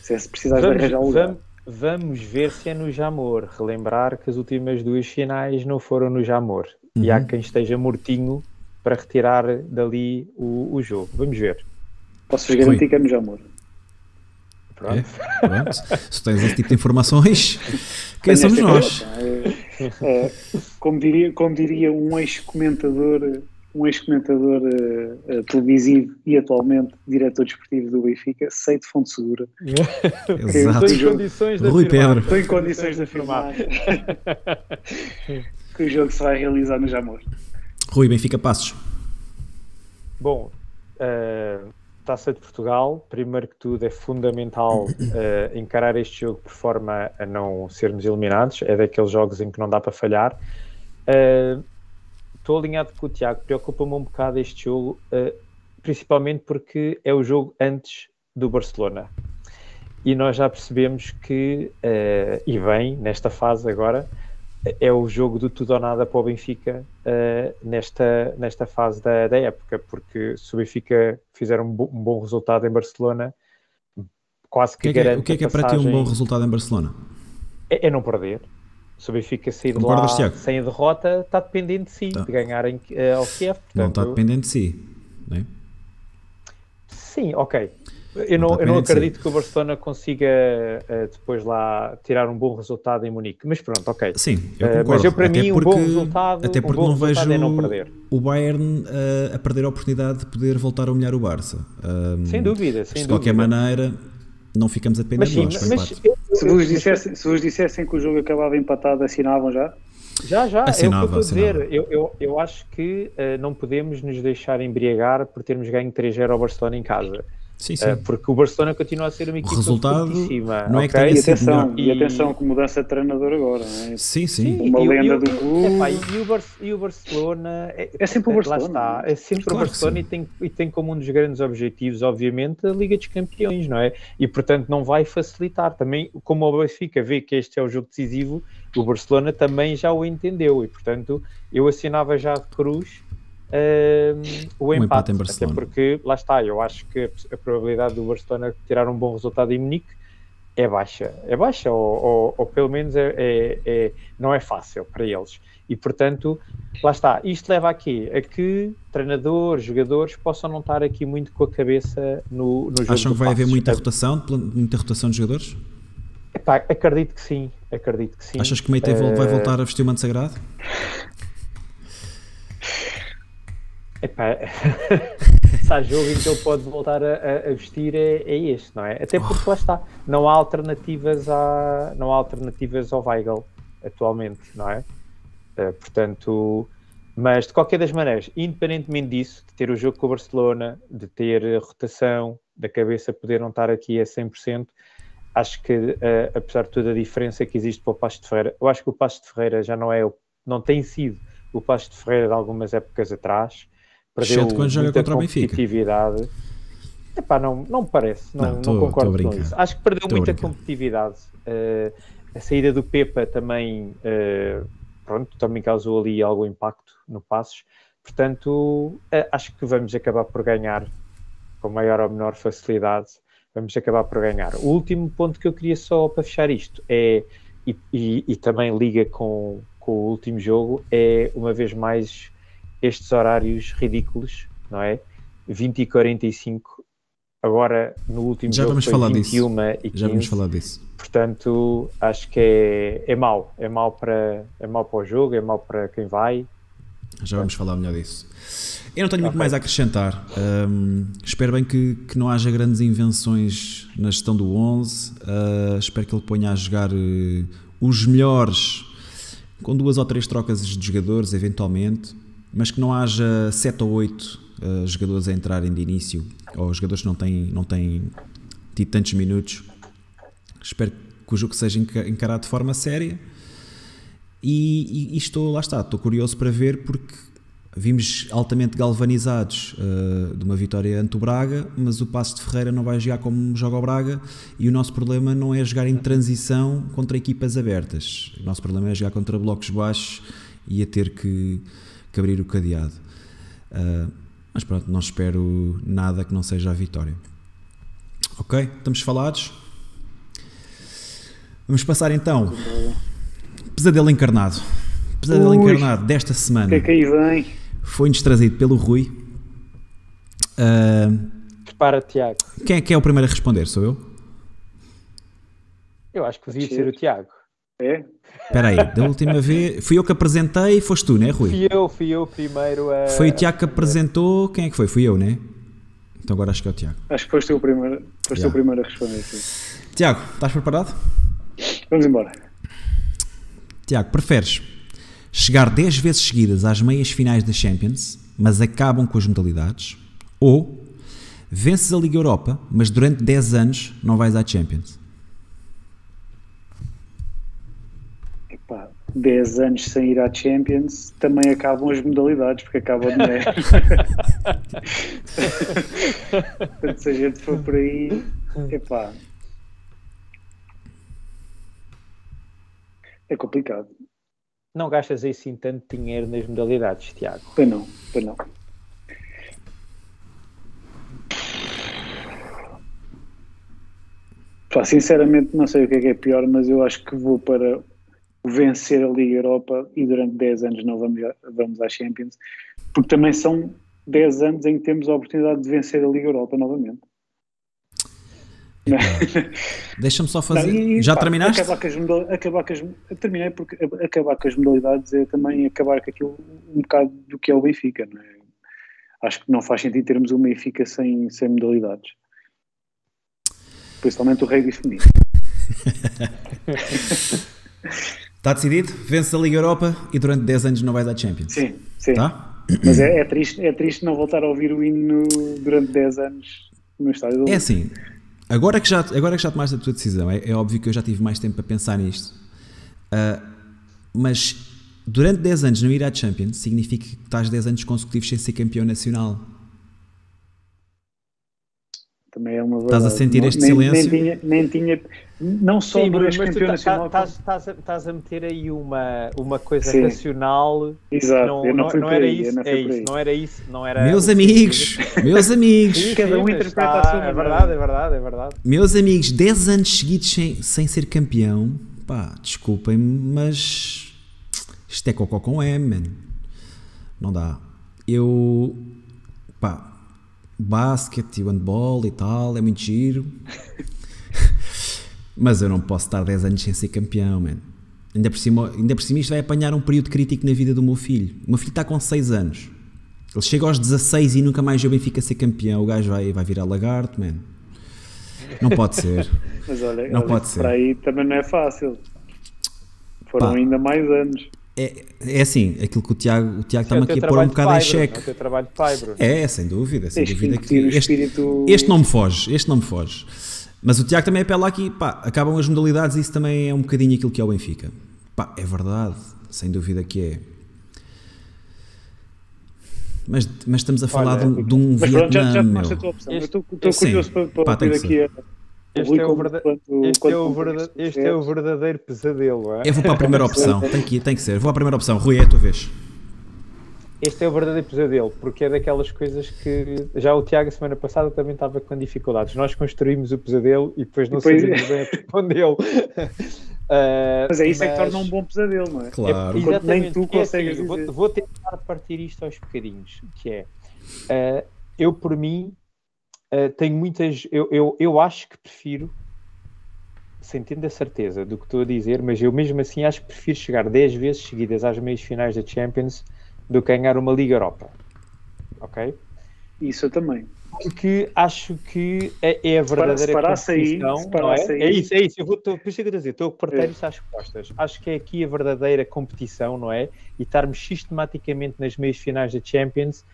se se precisares de Vamos, arranjar um lugar. vamos- vamos ver se é no Jamor. Relembrar que as últimas duas finais não foram no Jamor. E há Uhum. quem esteja mortinho para retirar dali o, o jogo. Vamos ver. Posso-vos garantir que é no Jamor. Pronto. É, pronto. Se tens esse tipo de informações, *laughs* quem Tenho somos nós? informação. É, é, como, diria, como diria um ex-comentador um ex-comentador eh, eh, televisivo e atualmente diretor desportivo do Benfica, sei de fonte segura. *laughs* Exato. Estou em condições de Rui afirmar. Pedro. Estou em condições de afirmar *laughs* que o jogo se vai realizar no Jamor. Rui, Benfica Passos. Bom, eh, Taça de Portugal, primeiro que tudo é fundamental *coughs* eh, encarar este jogo por forma a não sermos eliminados, é daqueles jogos em que não dá para falhar. Eh, Estou alinhado com o Tiago, preocupa-me um bocado este jogo, eh, principalmente porque é o jogo antes do Barcelona. E nós já percebemos que, e bem, nesta fase agora, é o jogo do tudo ou nada para o Benfica eh, nesta, nesta fase da, da época, porque se o Benfica fizer um, bo- um bom resultado em Barcelona, quase que que é que é, garante o que é, que é para ti um bom resultado em Barcelona? é, é não perder. Se o Benfica sair de lá sem a derrota, está dependente de si, Tá. de ganhar em, eh, ao Kiev. Não está Portanto, dependente de si. Não é? Sim, ok. Eu Não eu não acredito que o Barcelona consiga eh, depois lá tirar um bom resultado em Munique, mas pronto, ok. Sim, eu Eh, concordo. mas eu, para até mim, um porque, bom resultado- até um porque bom não vejo resultado é não perder. o Bayern eh, a perder a oportunidade de poder voltar a humilhar o Barça. Ahm, Sem dúvida, sem de qualquer dúvida. maneira, não ficamos a depender Mas sim, nós. o mas eu- Se vos, dissessem, se vos dissessem que o jogo acabava empatado, assinavam já? Já, já, Assinava, é o que eu estou a dizer. Eu, eu, eu acho que eh, não podemos nos deixar embriagar por termos ganho 3-0 ao Barcelona em casa. Sim, sim. Eh, porque o Barcelona continua a ser uma equipa resultado não é que ok? tenha E atenção, e E- atenção com mudança de treinador agora, não é? Sim, sim. Uma E- lenda e- do clube. epá, e, o Bar- e o Barcelona é, É sempre o Lá Barcelona. está, é sempre Claro o que Barcelona sim. e tem, e tem como um dos grandes objetivos, obviamente, a Liga dos Campeões, não é? E portanto não vai facilitar. Também, como o Benfica vê que este é o jogo decisivo, o Barcelona também já o entendeu e portanto eu assinava já de cruz uh, o Um empate empate. em até Barcelona. porque, lá está, eu acho que a, probabilidade do Barcelona tirar um bom resultado em Munique é baixa. É baixa, ou, ou- ou pelo menos é, é- é- não é fácil para eles. E, portanto, lá está. Isto leva aqui a que treinadores, jogadores possam não estar aqui muito com a cabeça no, no jogo Acham que vai haver muita rotação, muita rotação de jogadores? Epá, acredito que sim, acredito que sim. Achas que o Meite vai Eh, voltar a vestir o manto sagrado? Epá, *laughs* se há jogo em que ele pode voltar a, a- vestir é, é este, não é? Até porque lá está, não há alternativas a, não há alternativas ao Weigl atualmente, não é? Eh, portanto, mas de qualquer das maneiras, independentemente disso, de ter o jogo com o Barcelona, de ter a rotação, da cabeça poder não estar aqui a 100%, acho que eh, apesar de toda a diferença que existe para o Passo de Ferreira, eu acho que o Passo de Ferreira já não é, não tem sido o Passo de Ferreira de algumas épocas atrás, perdeu Exceto quando joga muita contra o Benfica. competitividade. Epá, não, não parece, não, Não, não, tô- a concordo com isso. Acho que perdeu Tô muita competitividade. Eh, a saída do Pepa também, eh, pronto, também causou ali algum impacto no Passos. Portanto, eh, acho que vamos acabar por ganhar com maior ou menor facilidade. Vamos acabar por ganhar. O último ponto que eu queria só para fechar isto é, e, e- e também liga com, com o último jogo, é uma vez mais estes horários ridículos, não é? 20 e 45. Agora, no último Já jogo, vamos foi falar disso. 21 e 15. Já vamos falar disso. Portanto, acho que é, é mau. É mau, para, é mau para o jogo, é mau para quem vai. Já vamos falar melhor disso. Eu não tenho muito mais a acrescentar. Hum, espero bem que, que não haja grandes invenções na gestão do 11. Uh, espero que ele ponha a jogar uh, os melhores com duas ou três trocas de jogadores, eventualmente, mas que não haja sete ou oito uh, jogadores a entrarem de início ou jogadores que não têm, não têm tido tantos minutos. Espero que o jogo seja enca- encarado de forma séria. E, e- e estou, lá está, estou curioso para ver porque vimos altamente galvanizados uh, de uma vitória ante o Braga, mas o Passo de Ferreira não vai jogar como joga o Braga e o nosso problema não é jogar em transição contra equipas abertas. O nosso problema é jogar contra blocos baixos e a ter que, que abrir o cadeado. Uh, mas pronto, não espero nada que não seja a vitória. Ok? Estamos falados? Vamos passar então. Pesadelo encarnado. Pesadelo Ui. encarnado desta O semana que é que aí vem? foi-nos trazido pelo Rui. Ah, Prepara, Tiago. quem é que é o primeiro a responder? Sou eu? Eu acho que devia ser. o Tiago. É? Espera aí, da última *laughs* vez. Fui eu que apresentei e foste tu, né, Rui? Fui eu, fui eu primeiro a. Foi o Tiago que apresentou. Quem é que foi? Fui eu, né? Então agora acho que é o Tiago. Acho que foste o primeiro, foste Yeah. o primeiro a responder. sim. Tiago, estás preparado? Vamos embora. Tiago, preferes chegar 10 vezes seguidas às meias finais da Champions, mas acabam com as modalidades? Ou vences a Liga Europa, mas durante 10 anos não vais à Champions? Epá, 10 anos sem ir à Champions, também acabam as modalidades, porque acaba o dinheiro. *laughs* Portanto, se a gente for por aí, epá, é complicado. Não gastas aí assim tanto dinheiro nas modalidades, Tiago. Pois não, pois não. Pá, sinceramente não sei o que é que é pior, mas eu acho que vou para vencer a Liga Europa e durante 10 anos não vamos, vamos à Champions, porque também são 10 anos em que temos a oportunidade de vencer a Liga Europa novamente. *laughs* Deixa-me só fazer. Não, e, Já pá, terminaste? Acabar com as, modal- acabar com as, terminei porque acabar com as modalidades é também acabar com aquilo um bocado do que é o Benfica, é? Acho que não faz sentido termos um Benfica sem, sem modalidades. Principalmente o rei feminino. *laughs* Está decidido? Vences a Liga Europa e durante 10 anos não vais à Champions. Sim, sim. Tá? Mas é, é triste, é triste não voltar a ouvir o hino durante 10 anos no estádio. É assim, agora que já, agora que já tomaste a tua decisão, é, é óbvio que eu já tive mais tempo para pensar nisto, Ah, mas durante 10 anos não ir à Champions significa que estás 10 anos consecutivos sem ser campeão nacional. também é uma Estás a verdade. sentir Não- este nem, silêncio? Nem tinha, nem tinha não só Sim, mas tu tá- nacional. tá- estás estás a, meter aí uma, uma coisa Sim. racional. Exato, não, eu não não, não era aí, isso, não é isso, não era isso, não era Meus amigos, meus amigos, Cada um interpreta a sua É maneira. verdade, é verdade, é verdade. meus amigos, 10 anos seguidos sem, sem ser campeão, pá, desculpem-me, mas isto é cocó com M, man. Não dá. Eu, pá, basquete e handball e tal, é muito giro. *laughs* Mas eu não posso estar 10 anos sem ser campeão, man. Ainda por, cima, ainda por cima isto vai apanhar um período crítico na vida do meu filho. O meu filho está com 6 anos. Ele chega aos 16 e nunca mais viu o Benfica ser campeão. O gajo vai, vai virar lagarto, man. Não pode ser. *laughs* Mas olha, Não olha, pode ser. para aí também não é fácil. Foram Pá. ainda mais anos. É, é assim, aquilo que o Tiago, o Tiago é está-me aqui a pôr um bocado em xeque. É o teu trabalho de pai, Bruno. É, sem dúvida, sem Tens que dúvida que o este, espírito- este não me foge, este não me foge. Mas o Tiago também apela aqui, pá, acabam as modalidades e isso também é um bocadinho aquilo que é o Benfica. Pá, é verdade, sem dúvida que é. Mas, mas estamos a falar Olha, de um, de um Mas pronto, já, já Vietnã, tomaste a meu. tua opção. Este- eu estou curioso para, para Pá, tem ouvir aqui a. Este é o como- verda- quanto- Este quanto é o verda- este é o projeto. verdadeiro pesadelo. é? Eu vou para a primeira opção, tem que, tem que ser. Vou à primeira opção. Rui, é a tua vez. Este é o verdadeiro pesadelo, porque é daquelas coisas que já o Tiago, semana passada, também estava com dificuldades. Nós construímos o pesadelo e depois não Depois- sabíamos bem respondê-lo. *laughs* Ah, Mas é isso é que mas- torna um bom pesadelo, não é? Claro. É, Quando nem exatamente, tu porque é consegues assim, vou, dizer. vou tentar partir isto aos bocadinhos, que é, ah, eu por mim, ah, tenho muitas, eu, eu, eu acho que prefiro, sem tendo a certeza do que estou a dizer, mas eu mesmo assim acho que prefiro chegar 10 vezes seguidas às meias finais da Champions do que ganhar uma Liga Europa. Ok? Isso eu também. Porque acho que é, é a verdadeira separasse aí, competição, não é? aí. é isso, é isso. Eu vou, tô, por isso é que eu estou a dizer, estou a partir É. isso às costas. Acho que é aqui a verdadeira competição, não é? E estarmos sistematicamente nas meias finais da Champions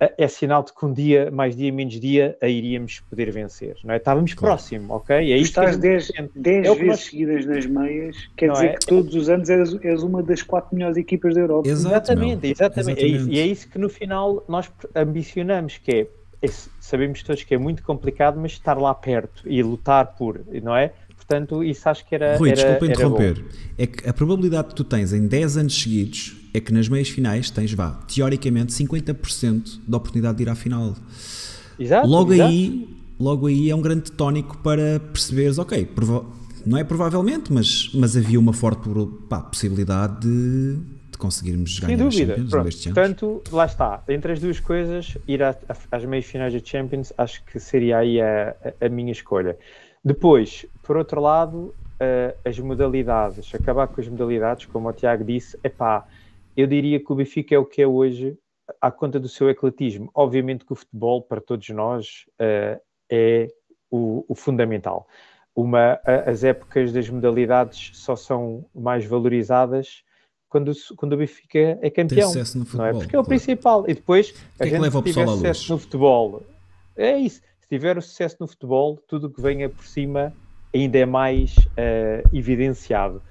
é, é sinal de que um dia, mais dia, menos dia, a iríamos poder vencer, não é? Estávamos Claro. próximo, ok? É Tu isso que a estás gente 10, sente. 10 É o que vezes nós- seguidas nas meias, quer Não dizer é? que todos os anos és, és uma das quatro melhores equipas da Europa. Exato, Exatamente, meu. exatamente. É isso- Exatamente. e é isso que no final nós ambicionamos, que é, esse- sabemos todos que é muito complicado, mas estar lá perto e lutar por, não é? Portanto, isso acho que era. Rui, era, desculpa era interromper. bom. É que a probabilidade que tu tens em 10 anos seguidos é que nas meias finais tens, vá, teoricamente, 50% da oportunidade de ir à final. Exato, Logo exato. aí, logo aí é um grande tónico para perceberes, ok, não é provavelmente, mas, mas havia uma forte pá, possibilidade de, de conseguirmos Sem ganhar a dúvida. Champions Pronto, anos. portanto, lá está. Entre as duas coisas, ir à- à- às meias finais da Champions, acho que seria aí a, a- a minha escolha. Depois, por outro lado, eh, as modalidades, acabar com as modalidades, como o Tiago disse, é pá, eu diria que o Benfica é o que é hoje à conta do seu ecletismo. Obviamente que o futebol, para todos nós, eh, é o, o fundamental. Uma, as épocas das modalidades só são mais valorizadas quando, quando o Benfica é campeão. sucesso no não futebol. é? Porque é o claro. principal. E depois, é a que gente leva o se tiver sucesso no futebol, é isso. Se tiver o sucesso no futebol, tudo o que venha por cima ainda é mais eh, evidenciado.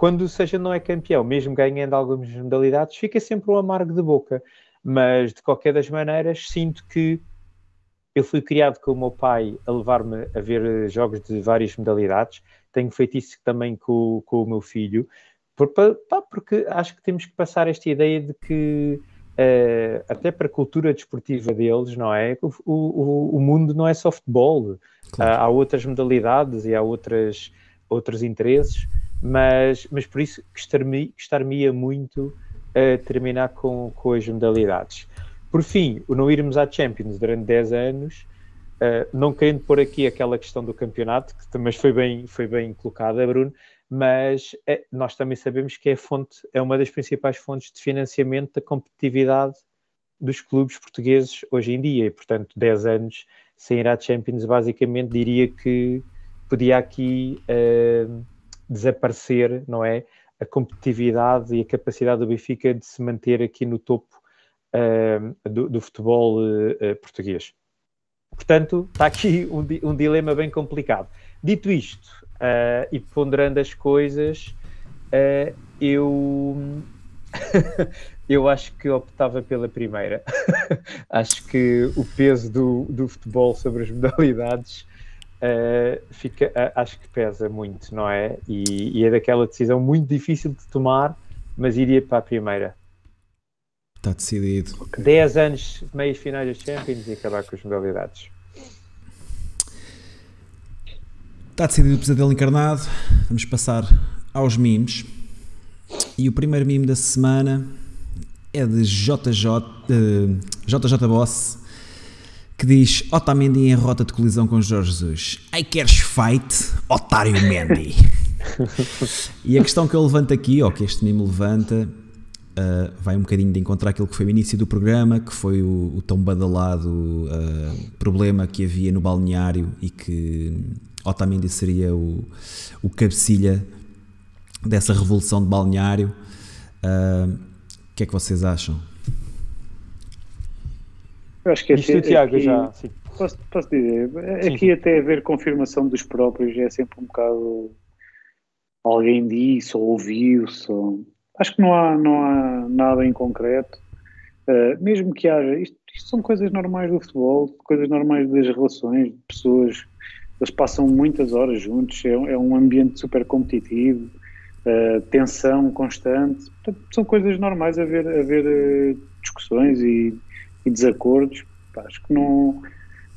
Quando seja não é campeão, mesmo ganhando algumas modalidades, fica sempre um amargo de boca. Mas, de qualquer das maneiras, sinto que eu fui criado com o meu pai a levar-me a ver jogos de várias modalidades. Tenho feito isso também com, com o meu filho, por- pá, porque acho que temos que passar esta ideia de que, eh, até para a cultura desportiva deles, não é? O, o, o mundo não é só futebol. Claro. Há, há outras modalidades e há outras, outros interesses, mas, mas por isso gostar-me- muito a terminar com, com as modalidades. Por fim, o não irmos à Champions durante 10 anos, eh, não querendo pôr aqui aquela questão do campeonato, que também foi bem, foi bem colocada, Bruno, mas eh, nós também sabemos que é, fonte, é uma das principais fontes de financiamento da competitividade dos clubes portugueses hoje em dia, e portanto 10 anos sem ir à Champions, basicamente diria que podia aqui eh, desaparecer, não é? A competitividade e a capacidade do Benfica de se manter aqui no topo eh, do, do futebol eh, português. Portanto, está aqui um, um dilema bem complicado. Dito isto, eh, e ponderando as coisas, eu *laughs* eu acho que optava pela primeira. *laughs* acho que o peso do, do futebol sobre as modalidades uh, fica, uh, acho que pesa muito, não é? E, e, é daquela decisão muito difícil de tomar, mas iria para a primeira. Está decidido. 10 anos de meias finais das Champions e acabar com as modalidades. Está decidido o pesadelo encarnado. Vamos passar aos memes. E o primeiro meme da semana é de JJ, uh, JJ Boss que diz Otamendi em rota de colisão com Jorge Jesus. Ai queres fight, otário Mendy. *laughs* e a questão que eu levanto aqui, ou que este meme levanta, uh, vai um bocadinho de encontrar aquilo que foi o início do programa, que foi o, o tão badalado uh, problema que havia no balneário e que Otamendi seria o, o cabecilha dessa revolução de balneário. Uh, o que é que vocês acham? Eu acho que Isto até, Tiago aqui, já. Sim. Posso, posso dizer, aqui sim, até haver confirmação dos próprios é sempre um bocado alguém disse ou ouviu-se. Ou... Acho que não há, não há nada em concreto. Uh, mesmo que haja, isto, isto, são coisas normais do futebol, coisas normais das relações, de pessoas, eles passam muitas horas juntos, é, é um ambiente super competitivo, uh, tensão constante, Portanto, são coisas normais haver, haver uh, discussões e, e desacordos. Pá, acho que não,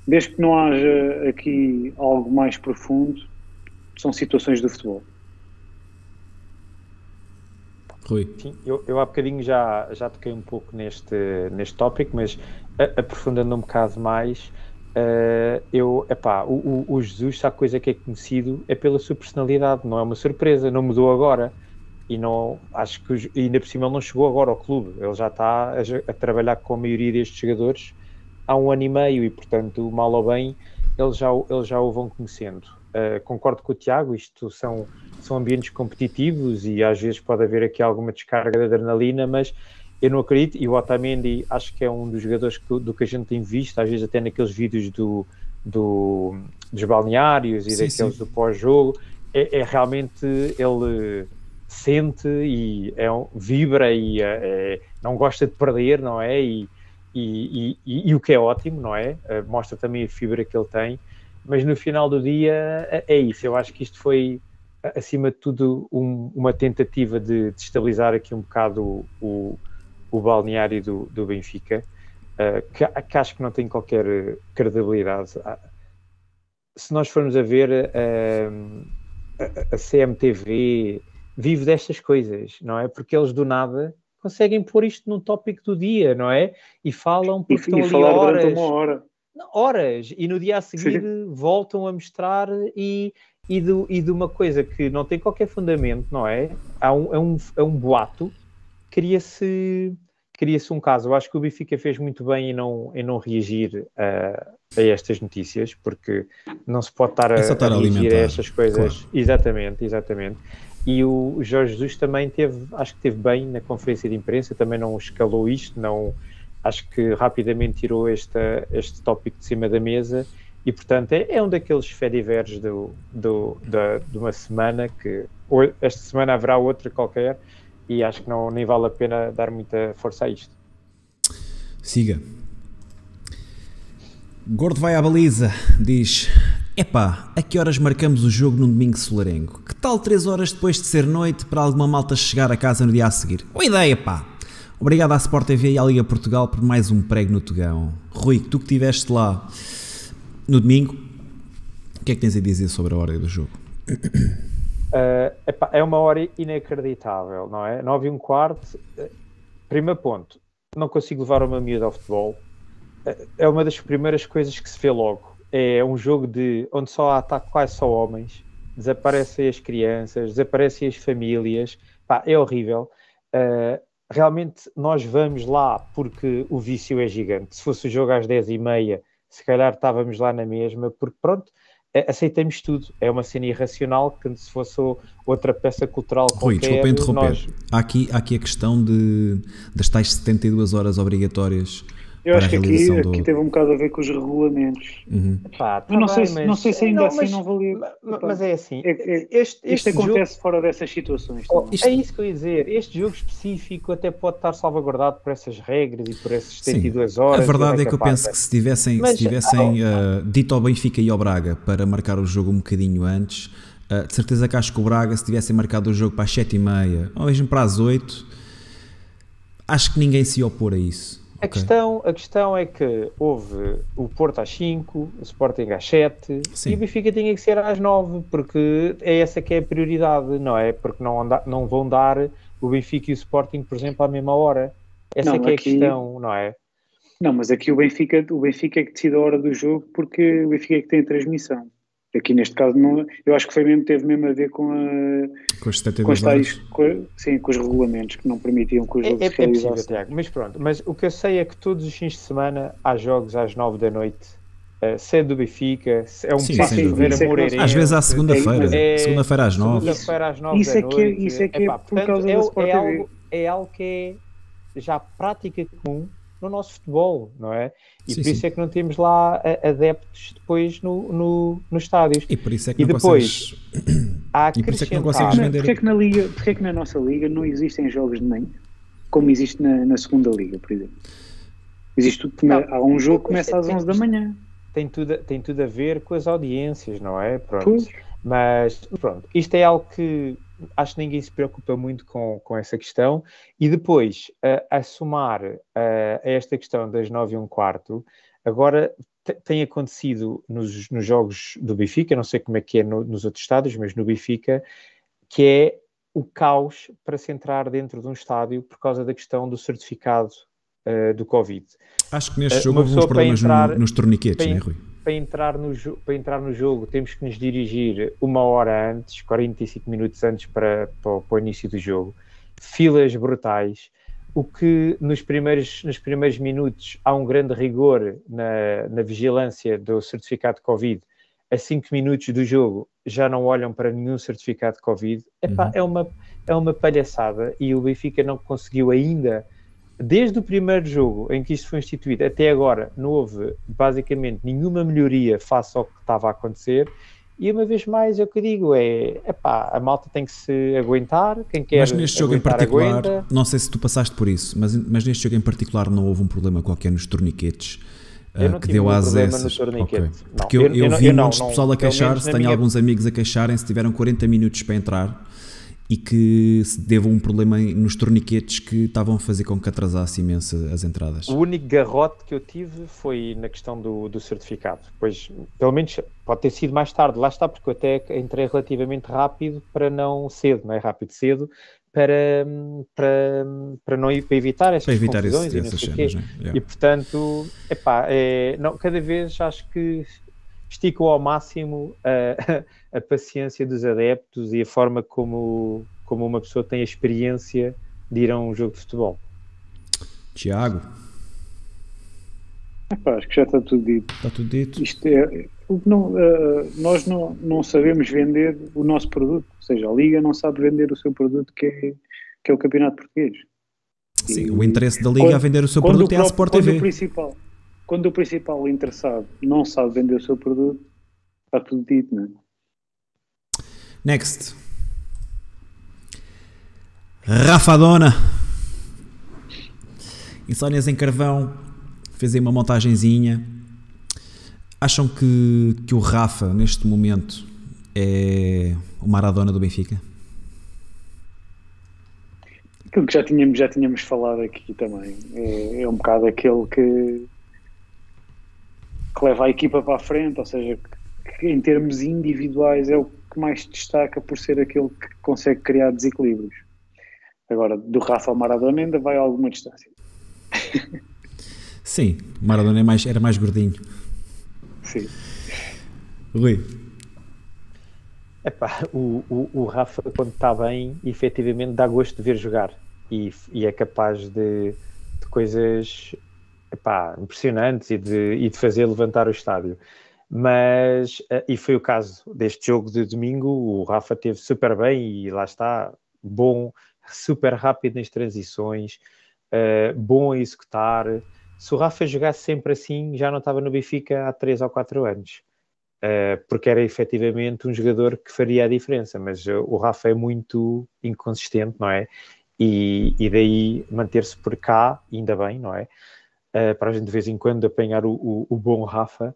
desde que não haja aqui algo mais profundo, são situações do futebol. Rui. Sim, eu, eu há bocadinho já, já toquei um pouco neste, neste tópico, mas a, aprofundando um bocado mais, uh, eu, epá, o, o, o Jesus, há coisa que é conhecido, é pela sua personalidade, não é uma surpresa, não mudou agora. E não, acho que ainda por cima ele não chegou agora ao clube, ele já está a, a trabalhar com a maioria destes jogadores há um ano e meio e, portanto, mal ou bem, eles já, eles já o vão conhecendo. Uh, concordo com o Tiago, isto são, são ambientes competitivos e às vezes pode haver aqui alguma descarga de adrenalina, mas eu não acredito, e o Otamendi acho que é um dos jogadores que, do que a gente tem visto, às vezes até naqueles vídeos do, do dos balneários e sim, daqueles sim. do pós-jogo, é, é, realmente ele sente e é vibra e é, é, não gosta de perder, não é? E, e, e, e, o que é ótimo, não é? Uh, mostra também a fibra que ele tem, mas no final do dia é, é isso. Eu acho que isto foi, acima de tudo, um, uma tentativa de, de, estabilizar aqui um bocado o, o, o balneário do, do Benfica, uh, que, que, acho que não tem qualquer credibilidade. Ah, se nós formos a ver uh, a, a CMTV vive destas coisas, não é? Porque eles do nada conseguem pôr isto num tópico do dia, não é? E falam porque e, estão e ali horas. Uma hora. Horas, e no dia a seguir Sim. voltam a mostrar e, e, do, e de uma coisa que não tem qualquer fundamento, não é? Há um, é, um, é um boato, cria-se cria-se um caso. Eu acho que o Benfica fez muito bem em não, em não reagir a, a estas notícias, porque não se pode estar a, é a reagir a estas coisas. Claro. Exatamente, exatamente. E o Jorge Jesus também teve, acho que teve bem na conferência de imprensa, também não escalou isto, não, acho que rapidamente tirou esta, este tópico de cima da mesa e portanto é, é um daqueles fediveres do, do, da, de uma semana que esta semana haverá outra qualquer e acho que não, nem vale a pena dar muita força a isto. Siga. Gordo vai à baliza, diz Epá, a que horas marcamos o jogo num domingo solarengo? Que tal 3 horas depois de ser noite para alguma malta chegar a casa no dia a seguir? Boa ideia, pá! Obrigado à Sport TV e à Liga Portugal por mais um prego no Togão. Rui, tu que estiveste lá no domingo, o que é que tens a dizer sobre a hora do jogo? Uh, *coughs* epá, é uma hora inacreditável, não é? 9 e um quarto, uh, primeiro ponto, não consigo levar uma miúda ao futebol. Uh, é uma das primeiras coisas que se vê logo é um jogo de onde só há ataque quase só homens, desaparecem as crianças, desaparecem as famílias, pá, é horrível. Uh, realmente nós vamos lá porque o vício é gigante. Se fosse o jogo às 10h30, se calhar estávamos lá na mesma, porque pronto, aceitamos tudo. É uma cena irracional que se fosse outra peça cultural Rui, qualquer... desculpa interromper. Nós... Há, aqui, há aqui a questão de, das tais 72 horas obrigatórias Eu acho que aqui, realização aqui do. teve um bocado a ver com os regulamentos. Uhum. Pá, tá não, sei, bem, se- mas- não sei se ainda assim mas- não valia. ma- ma- Epá, Mas é assim, é- é- este, Isto este jogo, acontece fora dessas situações. Oh, também. é isso que eu ia dizer. Este jogo específico até pode estar salvaguardado por essas regras e por essas Sim. 72 horas. A e verdade é que eu capaz, penso que se tivessem, Mas, se tivessem ah, dito ao Benfica e ao Braga para marcar o jogo um bocadinho antes, ah, de certeza que acho que o Braga, se tivessem marcado o jogo para as 7h30 ou mesmo para as 8 acho que ninguém se ia opor a isso. A, questão, a questão é que houve o Porto às 5, o Sporting às 7 Sim. e o Benfica tinha que ser às 9, porque é essa que é a prioridade, não é? Porque não, anda- não vão dar o Benfica e o Sporting, por exemplo, à mesma hora. Essa Não, que é a questão, não é? Não, mas aqui o Benfica, o Benfica é que decide a hora do jogo porque o Benfica é que tem a transmissão. Aqui neste caso, não, eu acho que foi mesmo, teve mesmo a ver com, a, Com as com, 72 os tais, com, sim, com os regulamentos que não permitiam que o É, jogo é, se é possível. Tiago, mas pronto. Mas o que eu sei é que todos os fins de semana há jogos às 9 da noite, uh, sede do Benfica, se- é um Sim, passo de ver é a que nós- Moreirense. Às vezes à segunda-feira. É- Segunda-feira às 9. Segunda-feira às 9 Isso da é que é- noite. isso é que é Epá, por portanto, causa é, da o- Sport é TV. algo, é algo que é já prática comum no nosso futebol, não é? E Sim, por isso sim. é que não temos lá a- adeptos depois no, no, nos estádios. E por isso é que E não depois, consegues. *clears throat* Há E por isso é que não acrescentar- consegues vender- Porquê é que na liga, porquê é que na nossa liga não existem jogos de manhã, como existe na, na segunda liga, por exemplo? Existe, Não, há um jogo que começa às 11 da manhã. tem tudo, a- tem tudo a ver com as audiências, não é? Pronto. Pois. Mas pronto, isto é algo que acho que ninguém se preocupa muito com, com essa questão. E depois, a, a somar a, a esta questão das 9 e um quarto, agora te- tem acontecido nos, nos jogos do Benfica, não sei como é que é no- nos outros estádios, mas no Benfica, que é o caos para se entrar dentro de um estádio por causa da questão do certificado eh, do Covid. Acho que neste Eh, jogo houve uns problemas no- entrar- nos torniquetes, para- não é, Rui? Para entrar, no para entrar no jogo temos que nos dirigir uma hora antes, 45 minutos antes para, para, o- para o início do jogo. Filas brutais. O que nos primeiros, nos primeiros minutos há um grande rigor na, na vigilância do certificado de Covid. A 5 minutos do jogo já não olham para nenhum certificado de Covid. Epá, Uhum. é, uma, é uma palhaçada e o Benfica não conseguiu ainda desde o primeiro jogo em que isto foi instituído até agora, não houve basicamente nenhuma melhoria face ao que estava a acontecer. E uma vez mais, é o que eu digo: é epá, a malta tem que se aguentar. Quem quer Mas neste jogo em aguentar, particular, aguenta. não sei se tu passaste por isso, mas, mas neste jogo em particular não houve um problema qualquer nos torniquetes. Eu ah, que deu às essas. torniquete. Ok. Não, Porque eu, eu- eu eu vi eu não- de não- pessoal a queixar-se, tenho minha- alguns amigos a queixarem-se, tiveram 40 minutos para entrar e que se deu um problema em- nos torniquetes que estavam a fazer com que atrasasse imenso as entradas. O único garrote que eu tive foi na questão do, do certificado. Pois, pelo menos, pode ter sido mais tarde. Lá está, porque eu até entrei relativamente rápido para não cedo, não é rápido cedo, para, para, para não para evitar essas Para evitar confusões esse, e cenas, não é? Yeah. E portanto, epá, é, não, cada vez acho que estico ao máximo a, a paciência dos adeptos e a forma como, como uma pessoa tem a experiência de ir a um jogo de futebol. Tiago, Epá, acho que já está tudo dito. está tudo dito? Isto é, não, eh, nós não, não sabemos vender o nosso produto, ou seja, a Liga não sabe vender o seu produto que é, que é o Campeonato Português. Sim, o interesse da Liga Quando- a vender o seu produto o é a Sport quando TV. O principal, quando o principal interessado não sabe vender o seu produto, está tudo dito, não é? Next. Rafadona. Insónias em Carvão. Fez aí uma montagenzinha. Acham que, que o Rafa, neste momento, é o Maradona do Benfica? Aquilo que já tínhamos, já tínhamos falado aqui também. É, é um bocado aquele que, que leva a equipa para a frente, ou seja, que, que em termos individuais é o que mais destaca por ser aquele que consegue criar desequilíbrios. Agora, do Rafa ao Maradona ainda vai a alguma distância. Sim, o Maradona é mais, era mais gordinho. Sim. Rui, Epá, o, o, o Rafa, quando está bem, efetivamente dá gosto de ver jogar e, e é capaz de, de coisas epá, impressionantes e de, e de fazer levantar o estádio. Mas, eh, e foi o caso deste jogo de domingo, o Rafa teve super bem e lá está, bom, super rápido nas transições, eh, bom a executar, se o Rafa jogasse sempre assim, já não estava no Benfica há 3 ou 4 anos. Uh, porque era efetivamente um jogador que faria a diferença, mas uh, o Rafa é muito inconsistente, não é? E, e daí manter-se por cá, ainda bem, não é? Uh, para a gente de vez em quando apanhar o, o, o bom Rafa,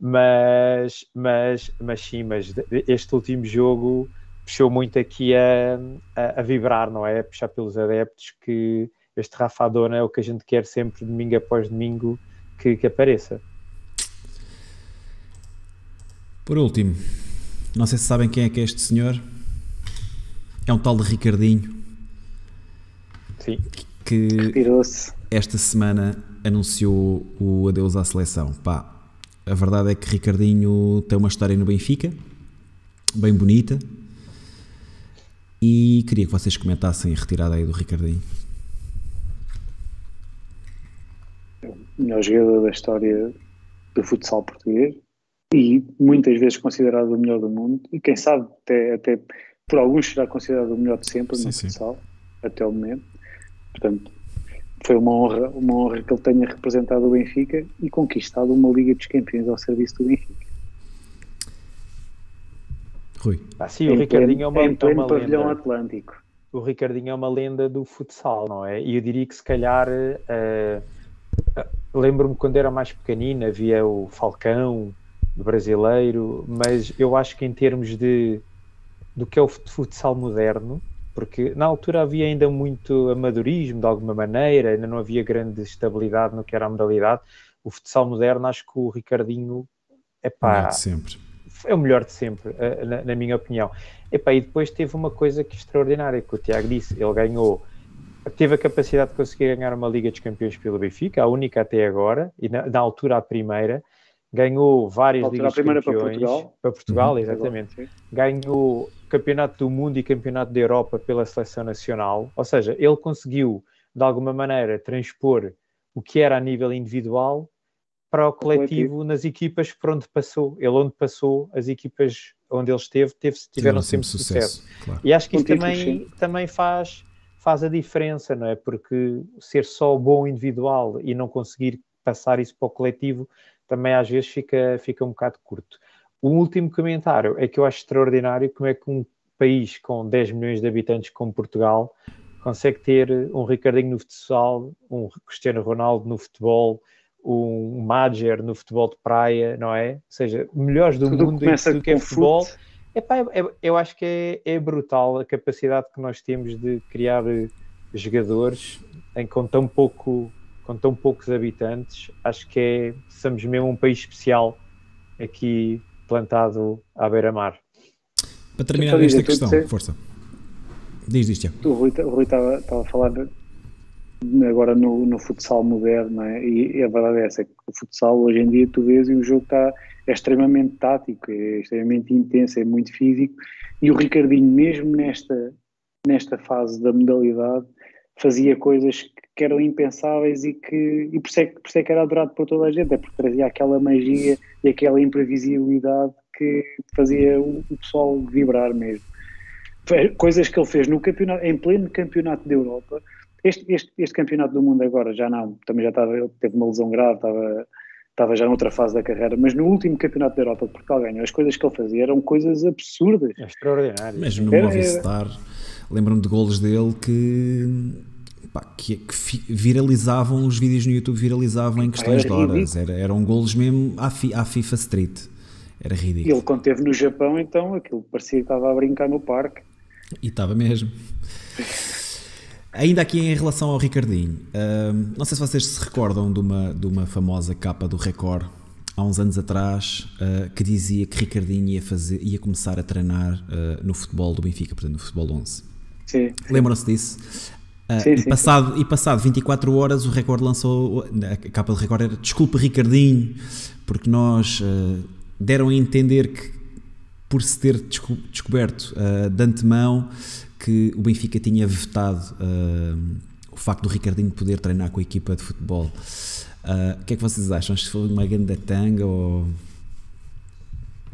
mas, mas, mas sim, mas este último jogo puxou muito aqui a, a, a, vibrar, não é? A puxar pelos adeptos que este Rafa Adona é o que a gente quer sempre, domingo após domingo, que, que apareça. Por último, não sei se sabem quem é que é este senhor. É um tal de Ricardinho. Sim. Que esta semana anunciou o adeus à seleção. Pá, a verdade é que Ricardinho tem uma história no Benfica, bem bonita. E queria que vocês comentassem a retirada aí do Ricardinho. O melhor jogador da história do futsal português e muitas vezes considerado o melhor do mundo e quem sabe até, até por alguns será considerado o melhor de sempre sim, no sim. futsal até o momento portanto foi uma honra uma honra que ele tenha representado o Benfica e conquistado uma Liga dos Campeões ao serviço do Benfica Rui ah, sim, o Ricardinho é uma, em pleno é uma pavilhão lenda. Atlântico o Ricardinho é uma lenda do futsal não é? e eu diria que se calhar uh, lembro-me quando era mais pequenino havia o Falcão brasileiro, mas eu acho que em termos de do que é o futsal moderno, porque na altura havia ainda muito amadorismo de alguma maneira, ainda não havia grande estabilidade no que era a modalidade. O futsal moderno, acho que o Ricardinho é pá, sempre. é o melhor de sempre, eh, na, na minha opinião. Epá, e depois teve uma coisa que extraordinária que o Tiago disse, ele ganhou teve a capacidade de conseguir ganhar uma Liga dos Campeões pelo Benfica, a única até agora, e na, na altura a primeira, ganhou várias Ligas de Campeões para Portugal, para Portugal uhum, exatamente. Ganhou Campeonato do Mundo e Campeonato da Europa pela Seleção Nacional, ou seja, ele conseguiu de alguma maneira transpor o que era a nível individual para o coletivo, coletivo. nas equipas por onde passou. Ele onde passou, as equipas onde ele esteve, teve, tiveram sempre, sempre sucesso. sucesso. Claro. E acho que isso também, também faz, faz a diferença, não é? Porque ser só bom individual e não conseguir passar isso para o coletivo também às vezes fica, fica um bocado curto. O último comentário é que eu acho extraordinário como é que um país com 10 milhões de habitantes como Portugal consegue ter um Ricardinho no futsal, um Cristiano Ronaldo no futebol, um Madger no futebol de praia, não é? Ou seja, melhores do Tudo mundo em tudo que é futebol. Epá, é, é, eu acho que é, é, brutal a capacidade que nós temos de criar eh, jogadores em com tão pouco com tão poucos habitantes, acho que é, somos mesmo um país especial aqui plantado à beira-mar. Para terminar esta questão, dizer, força. Diz, diz, Tiago. O Rui estava a falar agora no, no futsal moderno, é? e a verdade é essa, que o futsal hoje em dia tu vês e o jogo está, é extremamente tático, é extremamente intenso, é muito físico, e o Ricardinho mesmo nesta, nesta fase da modalidade fazia coisas que eram impensáveis e que e por isso, é, por isso é que era adorado por toda a gente, é porque trazia aquela magia e aquela imprevisibilidade que fazia o, o pessoal vibrar mesmo. Coisas que ele fez no campeonato, em pleno campeonato da Europa. Este, este, este campeonato do mundo agora já não, também já estava, ele teve uma lesão grave, estava, estava já noutra fase da carreira, mas no último campeonato da Europa que Portugal ganhou, as coisas que ele fazia eram coisas absurdas. Extraordinárias. Mesmo no Movistar, lembro-me de golos dele que pá, que, que, viralizavam os vídeos no YouTube, viralizavam em questões de horas. Era, eram golos mesmo à, fi, à FIFA Street. Era ridículo. Ele, quando esteve no Japão, então aquilo parecia que estava a brincar no parque. E estava mesmo. Ainda aqui em relação ao Ricardinho, não sei se vocês se recordam de uma, de uma famosa capa do Record há uns anos atrás uh, que dizia que Ricardinho ia, fazer, ia começar a treinar uh, no futebol do Benfica, portanto no futebol 11. Sim. Lembram-se disso? Uh, sim, e, passado, sim. e passado 24 horas o Record lançou, a capa do Record era Desculpa Ricardinho, porque nós uh, deram a entender que por se ter desco descoberto uh, de antemão que o Benfica tinha vetado o facto do Ricardinho poder treinar com a equipa de futebol. o que é que vocês acham? Acho que foi uma grande tanga ou,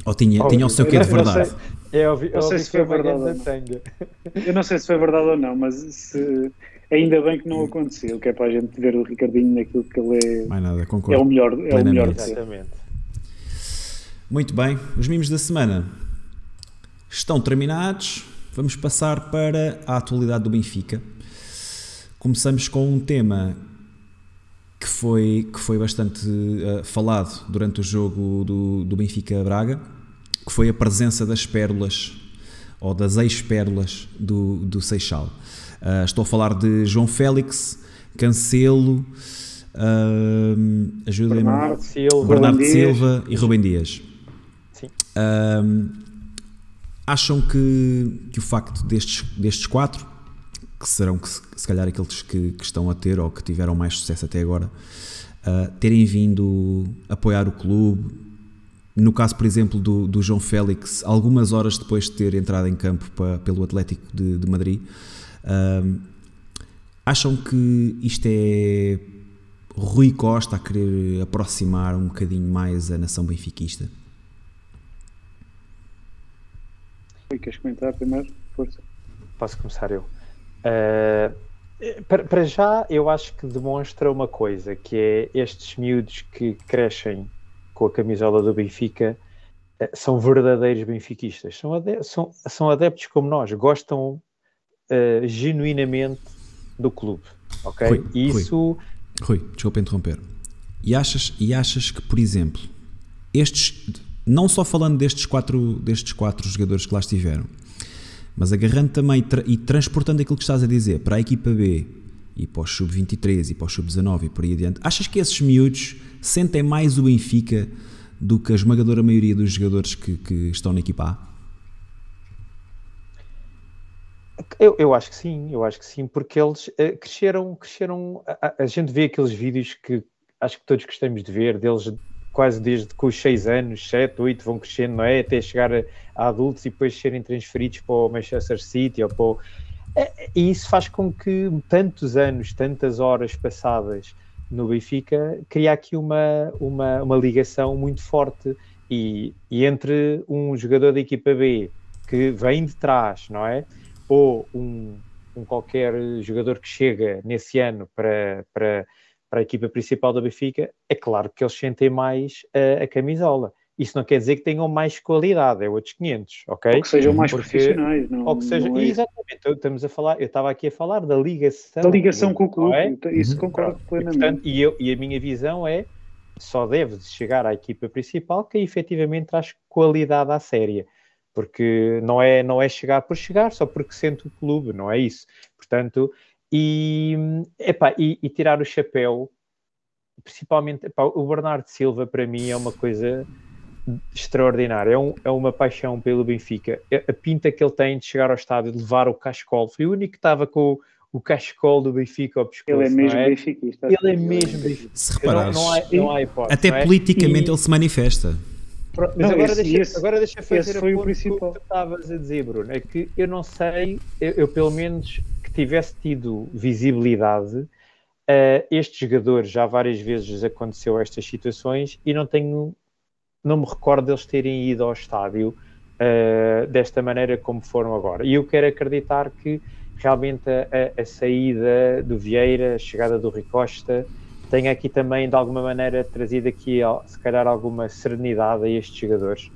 ou tinha, oh, tinha o seu quê de verdade? Eu ouvi, não sei se foi verdade ou não. Eu não sei se foi verdade ou não, mas se, Ainda bem que não aconteceu, que é para a gente ver o Ricardinho naquilo que ele é, Mais nada, é concordo. o melhor, é o melhor. Exatamente. Muito bem, os mimos da semana estão terminados. Vamos passar para a atualidade do Benfica. Começamos com um tema que foi, que foi bastante eh, falado durante o jogo do, do Benfica Braga, que foi a presença das pérolas ou das ex-pérolas do, do Seixal. Ah, estou a falar de João Félix, Cancelo, ah, ajudem-me. Bernardo, Silva, Bernardo. Silva e Rubem Dias. Sim. Ahm, acham que, que o facto destes, destes quatro, que serão que se, calhar aqueles que, que estão a ter ou que tiveram mais sucesso até agora, ah, terem vindo apoiar o clube, no caso, por exemplo, do, do João Félix, algumas horas depois de ter entrado em campo pa- pelo Atlético de, de Madrid, ahm, acham que isto é Rui Costa a querer aproximar um bocadinho mais a nação benfiquista? Rui, Queres comentar primeiro? Força. Posso começar eu? Uh, para, para já, eu acho que demonstra uma coisa, que é estes miúdos que crescem com a camisola do Benfica eh, são verdadeiros benfiquistas. São, ade- são, são adeptos como nós, gostam eh, genuinamente do clube. Ok? Rui, E Rui. isso Rui, desculpa interromper. E achas, e achas que, por exemplo, estes, não só falando destes quatro, destes quatro jogadores que lá estiveram, mas agarrando também tra- e transportando aquilo que estás a dizer para a equipa B e para o sub-23 e para o sub-19 e por aí adiante, achas que esses miúdos sentem mais o Benfica do que a esmagadora maioria dos jogadores que, que estão na equipa A? Eu, eu acho que sim, eu acho que sim, porque eles eh, cresceram, cresceram. A, a- a gente vê aqueles vídeos que acho que todos gostamos de ver, deles quase desde que os 6 anos, 7, 8 vão crescendo, não é? Até chegar a, a adultos e depois serem transferidos para o Manchester City ou para o. Eh, E isso faz com que tantos anos, tantas horas passadas no Benfica, cria aqui uma, uma, uma ligação muito forte. E, e entre um jogador da equipa B que vem de trás, não é? ou um, um qualquer jogador que chega nesse ano para, para, para a equipa principal da Benfica, é claro que eles sentem mais a, a camisola. Isso não quer dizer que tenham mais qualidade, é outros 500, ok? Ou que sejam mais Porque- profissionais. Não, Ou que seja, não é exatamente, estamos a falar, eu estava aqui a falar da ligação. da ligação com o não clube. é? Isso Uhum. concordo Pronto, E, plenamente. portanto, e, eu, e a minha visão é só deve chegar à equipa principal que efetivamente traz qualidade à série. Porque não é, não é chegar por chegar, só porque sente o clube, não é isso. Portanto, e, epá, e, e tirar o chapéu, principalmente epá, o Bernardo Silva, para mim, é uma coisa extraordinária. É, um- é uma paixão pelo Benfica. A, pinta que ele tem de chegar ao estádio, de levar o cascol. Foi o único que estava com o, o cascol do Benfica ao pescoço. Ele é não mesmo é? benfiquista. Ele é mesmo benfiquista. Se Não, reparares, não, há, não há hipótese. até não é? politicamente E- ele se manifesta. Mas Não, agora, esse- deixa, esse- agora deixa fazer foi o principal. que tu estavas a dizer, Bruno. É que eu não sei, eu, eu pelo menos que tivesse tido visibilidade, eh, estes jogadores já várias vezes aconteceu estas situações e não tenho, não me recordo deles terem ido ao estádio eh, desta maneira como foram agora. E eu quero acreditar que realmente a, a- saída do Vieira, a chegada do Rui Costa, tenha aqui também de alguma maneira trazido aqui se calhar alguma serenidade a estes jogadores.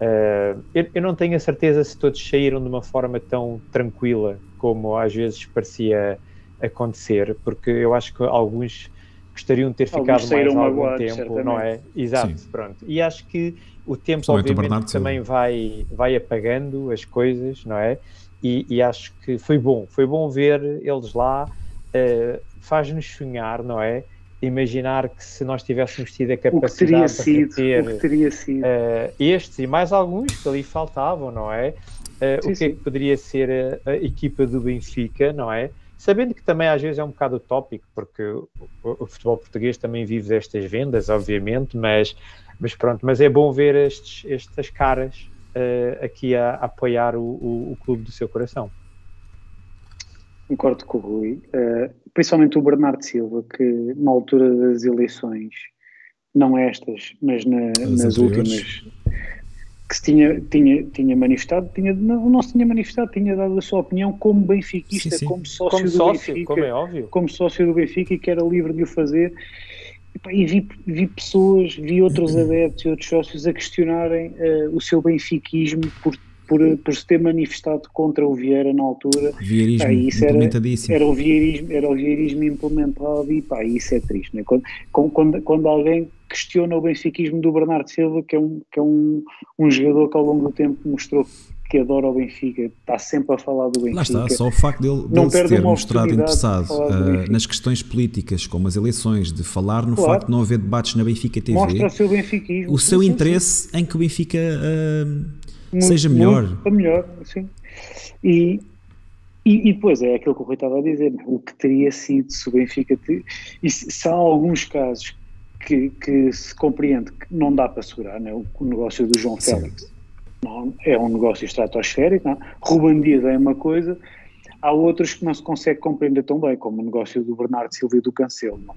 Uh, eu, eu não tenho a certeza se todos saíram de uma forma tão tranquila como às vezes parecia acontecer, porque eu acho que alguns gostariam de ter Alguns ficado mais algum tempo, não é? Exato, Sim. pronto. E acho que o tempo o obviamente Bernardo também vai, vai apagando as coisas, não é? E, e acho que foi bom, foi bom ver eles lá, uh, faz-nos sonhar, não é? Imaginar que se nós tivéssemos tido a O que capacidade teria de sido, que teria sido. eh, estes e mais alguns que ali faltavam, não é? Eh, Sim, o que é que poderia ser a, a equipa do Benfica, não é? Sabendo que também às vezes é um bocado utópico, porque o, o futebol português também vive destas vendas, obviamente, mas, mas pronto, mas é bom ver estes, estas caras eh, aqui a, a apoiar o, o, o clube do seu coração. Concordo com o Rui, eh, principalmente o Bernardo Silva, que na altura das eleições, não estas, mas na- As nas anteriores. últimas, que se tinha, tinha, tinha manifestado, tinha, não, não se tinha manifestado, tinha dado a sua opinião como benfiquista, Sim, sim. como sócio Como do sócio, Benfica, como é óbvio. como sócio do Benfica e que era livre de o fazer. E, pá, e vi, vi pessoas, vi outros *clears throat* adeptos e outros sócios a questionarem eh, o seu benfiquismo por, por, por se ter manifestado contra o Vieira na altura. Vieirismo Pá, isso era- implementadíssimo. Era o vieirismo, era o vieirismo implementado e pá, isso é triste. Né? Quando- quando, quando alguém questiona o benfiquismo do Bernardo Silva, que é, um, que é um, um jogador que ao longo do tempo mostrou que adora o Benfica, está sempre a falar do Benfica. Lá está, só o facto dele, Não dele se perde ter mostrado interessado Benfica. nas questões políticas, como as eleições, de falar no Claro. facto de não haver debates na Benfica TV, Mostra o seu benfiquismo. o seu Sim, sim, interesse em que o Benfica ah, Muito, seja melhor. melhor, sim. E, e, e depois é aquilo que o Rui estava a dizer, o que teria sido se o Benfica. te- E se, se há alguns casos que, que se compreende que não dá para segurar, né? o, o negócio do João Sim. Félix não, é um negócio estratosférico, não? Ruben Dias é uma coisa, há outros que não se consegue compreender tão bem, como o negócio do Bernardo Silva e do Cancelo. Não?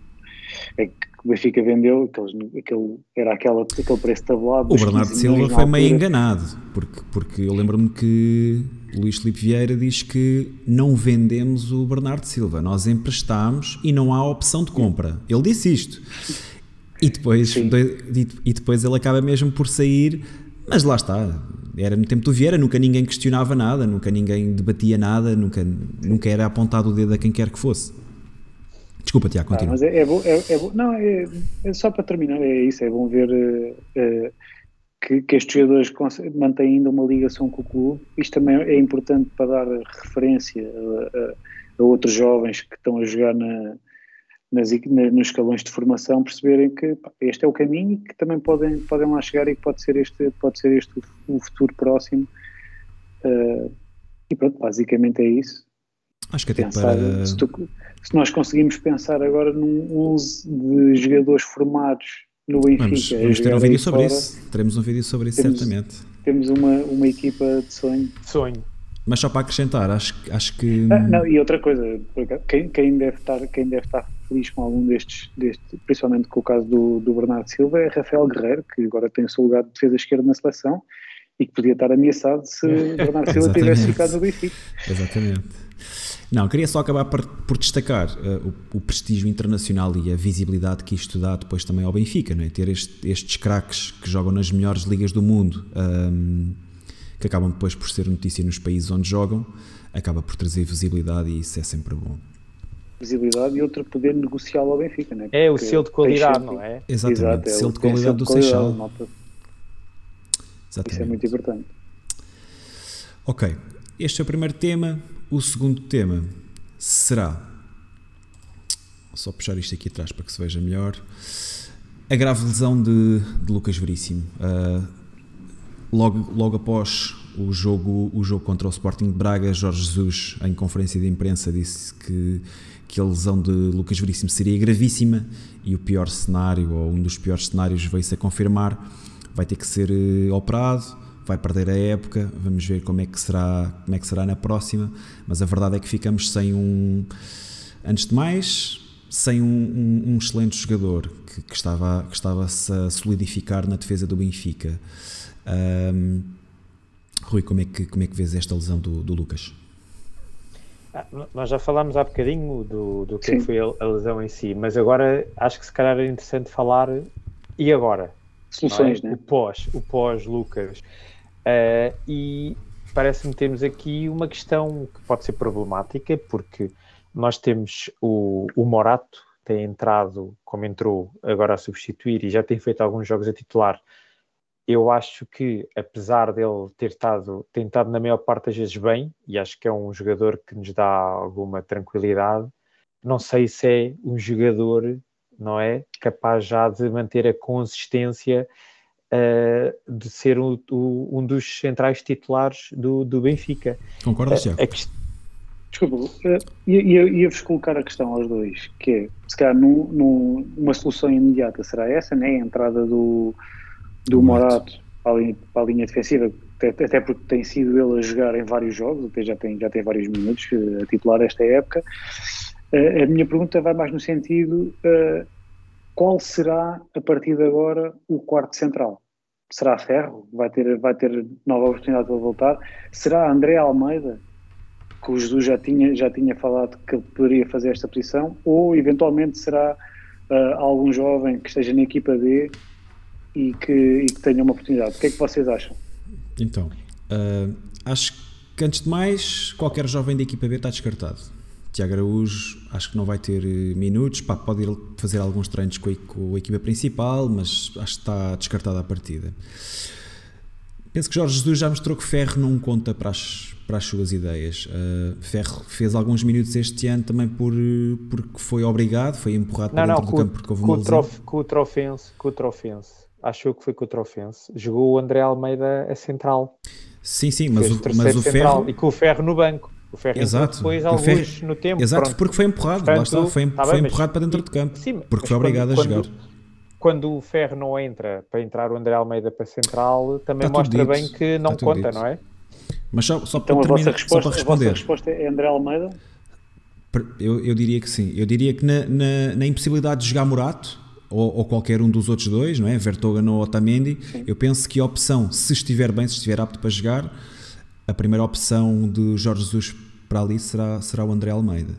É que o Benfica vendeu, aqueles, aquele, era aquela, aquele preço tabulado. O Bernardo 15 Silva foi meio enganado, porque, porque eu lembro-me que Luís Filipe Vieira diz que não vendemos o Bernardo Silva, nós emprestámos e não há opção de compra. Ele disse isto. E depois, e depois ele acaba mesmo por sair, mas lá está. Era no tempo do Vieira, nunca ninguém questionava nada, nunca ninguém debatia nada, nunca, nunca era apontado o dedo a quem quer que fosse. Desculpa, Tiago, Ah, continua. mas é, é bom, é, é bom- não, é, é só para terminar, é isso, é bom ver eh, que, que estes jogadores mantêm ainda uma ligação com o clube. Isto também é importante para dar referência a, a- a outros jovens que estão a jogar na, nas, nos escalões de formação, perceberem que pá, este é o caminho e que também podem, podem lá chegar e que pode ser este, pode ser este o, o futuro próximo. Eh, e pronto, basicamente é isso Acho que até pensar, para. se, tu- se nós conseguimos pensar agora num 11 de jogadores formados no Benfica, Vamos, vamos ter um vídeo sobre fora, isso. Teremos um vídeo sobre isso, Temos- certamente. temos uma, uma equipa de sonho. Sonho. Mas só para acrescentar, acho, que- acho que. Ah, não, e outra coisa, quem, quem, deve estar, quem deve estar feliz com algum destes, deste, principalmente com o caso do, do Bernardo Silva, é Rafael Guerreiro, que agora tem o seu lugar de defesa esquerda na seleção e que podia estar ameaçado se *laughs* Bernardo Silva tivesse ficado no Benfica. Exatamente. Não, queria só acabar por, por destacar eh, o, o prestígio internacional e a visibilidade que isto dá depois também ao Benfica, não é? Ter este- estes craques que jogam nas melhores ligas do mundo, ahm, que acabam depois por ser notícia nos países onde jogam, acaba por trazer visibilidade e isso é sempre bom. Visibilidade e outra poder negociá-lo ao Benfica. Né? É o selo de qualidade, não é? Exatamente, Exato, é selo de qualidade do selo Seixal. malta. Isso é Exatamente. muito importante. Ok, este é o primeiro tema. O segundo tema será. Vou só puxar isto aqui atrás para que se veja melhor. A grave lesão de, de Lucas Veríssimo. Ah, logo, logo após o jogo, o jogo contra o Sporting de Braga, Jorge Jesus, em conferência de imprensa, disse que, que a lesão de Lucas Veríssimo seria gravíssima e o pior cenário, ou um dos piores cenários, veio-se a confirmar. Vai ter que ser eh, operado, vai perder a época, vamos ver como é que será, como é que será na próxima, mas a verdade é que ficamos sem um, antes de mais, sem um, um- um excelente jogador que, que estava, que estava-se a solidificar na defesa do Benfica. Ahm, Rui, como é, que, como é que vês esta lesão do, do Lucas? Ah, Nós já falámos há bocadinho do, do que Sim. foi a, a lesão em si, mas agora acho que se calhar é interessante falar e agora? Soluções, não é? né? O pós, o pós Lucas. Eh, e parece-me que temos aqui uma questão que pode ser problemática, porque nós temos o, o Morato, tem entrado, como entrou agora a substituir e já tem feito alguns jogos a titular. Eu acho que, apesar dele ter estado, tem estado na maior parte das vezes bem, e acho que é um jogador que nos dá alguma tranquilidade, não sei se é um jogador, não é, capaz já de manter a consistência eh, de ser um, o- um dos centrais titulares do, do Benfica. Tiago? Desculpa, eh, ia- ia- ia-vos colocar a questão aos dois, que é, se calhar, num- num- uma solução imediata será essa, né? a entrada do, do Morato. Para a, linha, para a linha defensiva, até, até porque tem sido ele a jogar em vários jogos, até já tem, já tem vários minutos eh, a titular esta época. Eh, a minha pergunta vai mais no sentido, eh, qual será, a partir de agora, o quarto central? será Ferro, vai ter, vai ter nova oportunidade de voltar. Será André Almeida, que o Jesus já tinha, já tinha falado que ele poderia fazer esta posição, ou eventualmente será uh, algum jovem que esteja na equipa B e que, e que tenha uma oportunidade. O que é que vocês acham? Então, uh, acho que antes de mais, qualquer jovem da equipa B está descartado. Tiago Araújo acho que não vai ter eh, minutos, pá, pode ir fazer alguns treinos com a, com a equipa principal, mas acho que está descartada a partida. Penso que Jorge Jesus já mostrou que Ferro não conta para as, para as suas ideias. Uh, Ferro fez alguns minutos este ano também por, porque foi obrigado, foi empurrado não, para dentro não, do campo porque houve com uma com o Trofense, com o Trofense. Achou que foi com o Trofense. Jogou o André Almeida a central. Sim, sim, mas, o, mas o central, Ferro... E com o Ferro no banco. O Ferro Exato. depois alguns Ferro- no tempo. Exato, pronto. porque foi empurrado, lá está, Portanto, foi, tá foi bem, mas- empurrado para dentro de campo, Sim, porque mas foi obrigado quando, a jogar. Quando, quando o Ferro não entra para entrar o André Almeida para central, também Está mostra bem que não conta, dito. não é? Mas só, só Então para terminar, só resposta, para a vossa responder, resposta é André Almeida? eu, eu diria que sim. Eu diria que na, na, na impossibilidade de jogar Morato, ou, ou qualquer um dos outros dois, não é? Vertogen ou Otamendi, eu penso que a opção, se estiver bem, se estiver apto para jogar, a primeira opção de Jorge Jesus para ali será, será o André Almeida.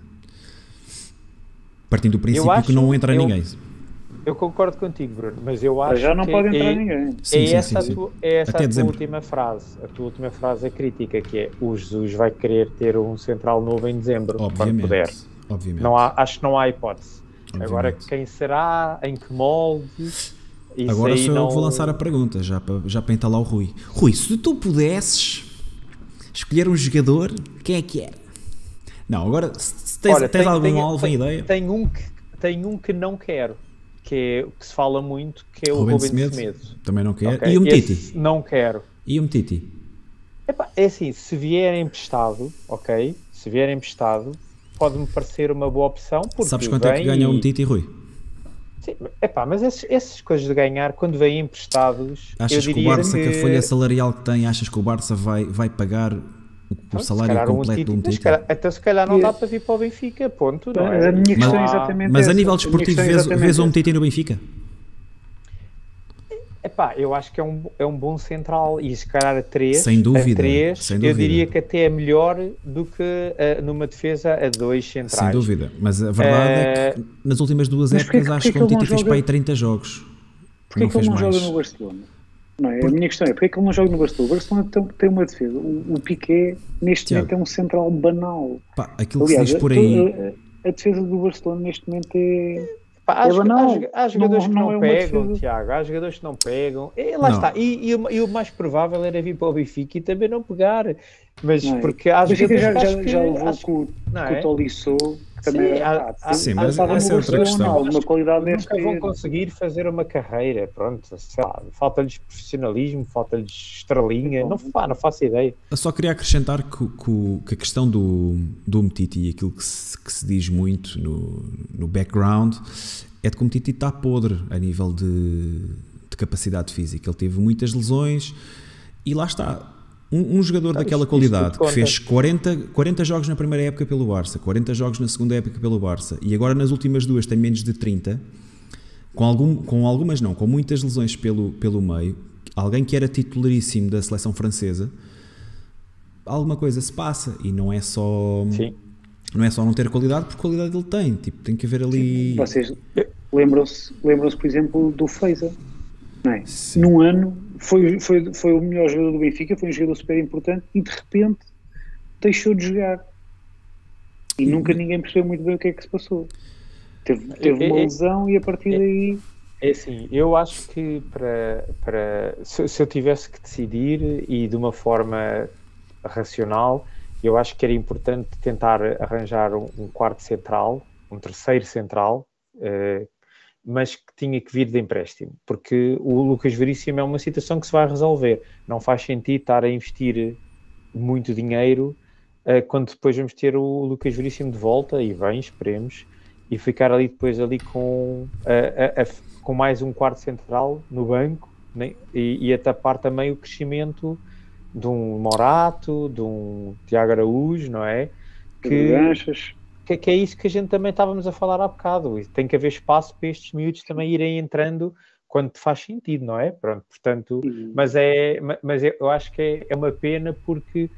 Partindo do princípio acho- que não entra eu- ninguém. Eu concordo contigo, Bruno, mas eu acho já não que pode entrar é, ninguém. Sim, é sim, essa, sim, sim. A, tua, é essa Até a tua última frase. A tua última frase é crítica, que é o Jesus vai querer ter um central novo em dezembro, quando Obviamente. puder. Obviamente. Não há, acho que não há hipótese. Agora, Obviamente. quem será, em que molde, isso Agora aí só eu não... vou lançar a pergunta, já para, já para entalar o Rui. Rui, se tu pudesses escolher um jogador, quem é que era? Não, agora, se tens, Olha, tens tem- algum tem- alvo em tem- ideia? Tem um, que, tem um que não quero, que, é, que se fala muito, que é o Ruben Ruben Semedo? Semedo. Também não quer. Ok? E o Metiti? Não quero. E o Metiti? Epá, é assim, se vier emprestado, ok? Se vier emprestado, pode-me parecer uma boa opção. Porque Sabes quanto é que ganha o e- Metiti, Rui? Sim, epá, mas esses- essas coisas de ganhar, quando vêm emprestados, Achas eu que o Barça, que... que a folha salarial que tem, achas que o Barça vai, vai pagar o, o Então, salário um completo do mas se Metiti? calhar- Então se calhar não dá para vir para o Benfica, ponto, não Mas é? a minha questão é há- exatamente Mas a essa. nível minha desportivo, é vês, vês um. Metiti no Benfica? Epá, eu acho que é um, é um bom central e se calhar a 3, Sem dúvida, a três, sem eu dúvida. diria que até é melhor do que eh, numa defesa a dois centrais. Sem dúvida. Mas a verdade é, Eh, que nas últimas duas épocas acho que o Metiti fez joga- para aí 30 jogos. Porquê não que ele não mais. joga no Barcelona? Não é? A minha questão é, porquê que ele não joga no Barcelona? O Barcelona tem, tem uma defesa. O, o Piqué, neste Tiago. momento, é um central banal. Pá, aquilo que se Aliás, diz por aí... a, a defesa do Barcelona neste momento é... Pá, há, banal. há há jogadores Não- que não não, é pegam. Tiago. Há jogadores que não pegam. E lá Não. está. E, e o, e o mais provável era vir para o Benfica e também não pegar. Mas Não é? porque há O Benfica jogadores já, que já, já levou acho- com, não com é? o Tolisso, também Sim, era, há- há- Sim, ah, mas essa é outra questão. Alguma qualidade nunca vão conseguir fazer uma carreira, pronto, falta-lhes profissionalismo, falta-lhes estrelinha, não, pá, não faço ideia. Eu só queria acrescentar que, que que a questão do, do Metiti e aquilo que se, que se diz muito no, no background é de que o Metiti está podre a nível de, de capacidade física. Ele teve muitas lesões e lá está. Um, um jogador Tá, daquela isso- qualidade isso que fez 40, 40 jogos na primeira época pelo Barça, 40 jogos na segunda época pelo Barça e agora nas últimas duas tem menos de 30, com, algum, com algumas não, com muitas lesões pelo, pelo meio, alguém que era titularíssimo da seleção francesa, alguma coisa se passa e não é só Sim. não é só não ter qualidade, porque qualidade ele tem, tipo, tem que haver ali Vocês lembram-se, lembram-se, por exemplo, do Feiza, não é? Sim. Num ano foi, foi, foi o melhor jogador do Benfica, foi um jogador super importante e de repente deixou de jogar. E nunca ninguém percebeu muito bem o que é que se passou. Teve, teve uma É- é- lesão e a partir daí. É assim, eu acho que para, para se, se eu tivesse que decidir e de uma forma racional, eu acho que era importante tentar arranjar um, um quarto central, um terceiro central, eh, mas que tinha que vir de empréstimo, porque o Lucas Veríssimo é uma situação que se vai resolver. Não faz sentido estar a investir muito dinheiro eh, quando depois vamos ter o Lucas Veríssimo de volta e bem, esperemos, e ficar ali depois ali com, a- a- a- com mais um quarto central no banco né? e, e a tapar também o crescimento de um Morato, de um Tiago Araújo, não é? Que, ganchas. Que, que é isso que a gente também estávamos a falar há bocado. E tem que haver espaço para estes miúdos também irem entrando, quando faz sentido, não é? Pronto, portanto, mas é, ma- mas é- eu acho que é, é uma pena porque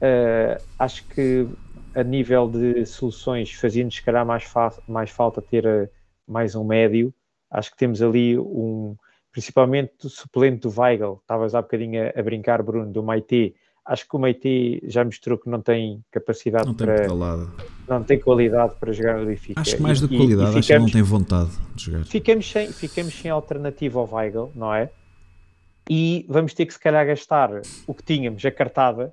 eh, acho que a nível de soluções fazia-nos se calhar mais, mais falta ter eh, mais um médio. Acho que temos ali um, principalmente o suplente do Weigl, estavas há bocadinho a, a brincar, Bruno, do Maite. Acho que o Maite já mostrou que não tem capacidade Não tem para, pedalada. não tem qualidade para jogar no Benfica. Acho que mais do que E- e- qualidade, e acho que não ficamos- tem vontade de jogar. ficamos sem, ficamos sem alternativa ao Weigl, não é? E vamos ter que se calhar gastar o que tínhamos, a cartada,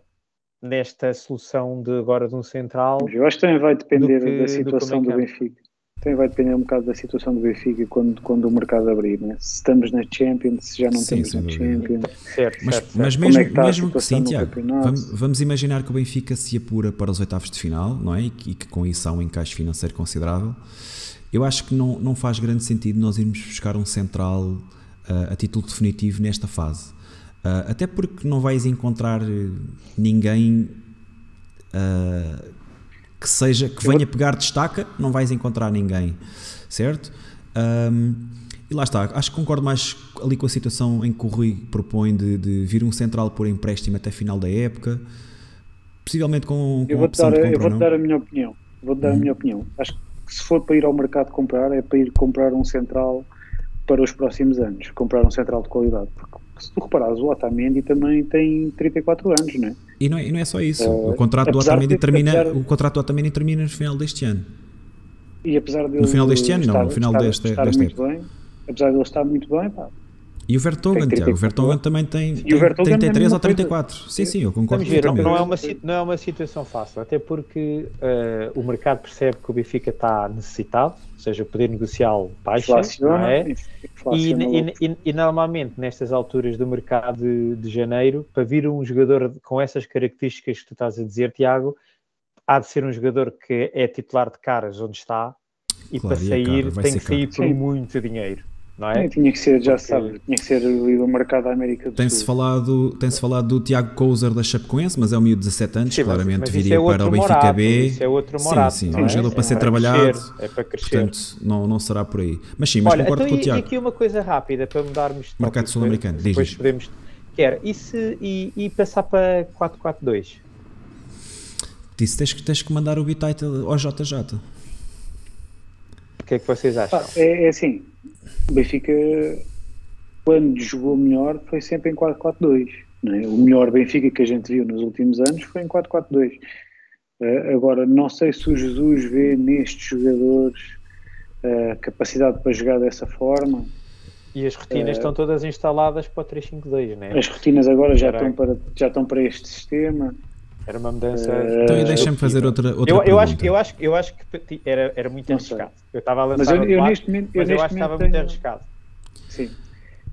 nesta solução de agora de um central. Eu acho que também vai depender do que- da do situação do o meio Benfica. Também vai depender um bocado da situação do Benfica quando, quando o mercado abrir, né? Se estamos na Champions, se já não Sim, estamos na dúvida. Champions. Certo, Mas, certo, mas certo. mesmo, é que mesmo que sim, Tiago, vamos, vamos imaginar que o Benfica se apura para os oitavos de final, não é? E que, e que com isso há um encaixe financeiro considerável. Eu acho que não, não faz grande sentido nós irmos buscar um central ah, a título definitivo nesta fase. Ah, até porque não vais encontrar ninguém ah, que seja que venha pegar destaca, não vais encontrar ninguém, certo? Ahm, e lá está, acho que concordo mais ali com a situação em que o Rui propõe de, de vir um central por empréstimo até final da época, possivelmente com, com Eu a vou-te opção dar, eu compra, vou não? dar a minha opinião. Vou-te dar a minha opinião. Acho que se for para ir ao mercado comprar, é para ir comprar um central para os próximos anos. Comprar um central de qualidade. Porque se tu reparares, o Otamendi também tem 34 anos, não é? E não é, e não é só isso, Eh, o contrato do apesar Otamendi termina, apesar- o contrato do Otamendi termina no final deste ano. E apesar de No final deste ano, não, no final desta- estar desta muito bem, apesar de ele estar muito bem, pá, E o Vertonghen, Tiago, o 34 Vertonghen também tem, tem Vertonghen é a 33 ou mesma coisa. 34. Sim, sim, eu concordo Vamos ver, não, totalmente. não é uma, não é uma situação fácil, até porque eh, o mercado percebe que o Benfica está necessitado, ou seja, o poder negocial baixa, não é? E, e- e- e normalmente nestas alturas do mercado de, de janeiro, para vir um jogador com essas características que tu estás a dizer, Tiago, há de ser um jogador que é titular de caras onde está e Claro, para e é sair caro, vai tem que sair caro. por muito dinheiro, é? É, tinha que ser, já Porque- sabe, tinha que ser do mercado da América do Tem-se Sul. falado, tem -se falado do Tiago Couser da Chapecoense, mas é um miúdo de 17 anos, Sim, claramente mas viria é para o Benfica Morato, B. Isso é outro Sim, Morato, sim, não é um é? jogador para ser para trabalhado, crescer, é para crescer. Portanto, não, não será por aí. Mas sim, mas Olha, concordo então com o e, e Tiago. aqui uma coisa rápida para mudarmos de Mercado sul-americano, diz, Depois podemos. Quer, e, se, e, e passar para 4-4-2? Disse, tens, que- tens que mandar o bitite ao JJ. O que é que vocês acham? Pá, é, é assim, o Benfica, quando jogou melhor, foi sempre em 4-4-2. não é? O melhor Benfica que a gente viu nos últimos anos foi em 4-4-2. Eh, agora, não sei se o Jesus vê nestes jogadores a capacidade para jogar dessa forma. E as rotinas Eh, estão todas instaladas para o 3-5-2, né? As rotinas agora já estão para, já estão para este sistema. Era uma mudança. Eh, Então, e deixa-me fazer outra, outra eu, eu, pergunta. acho, eu, acho, eu acho que era, era muito arriscado. Eu estava a Mas lançar eu, no eu quatro, neste momento, eu mas eu neste acho que estava momento muito tenho- arriscado. Sim.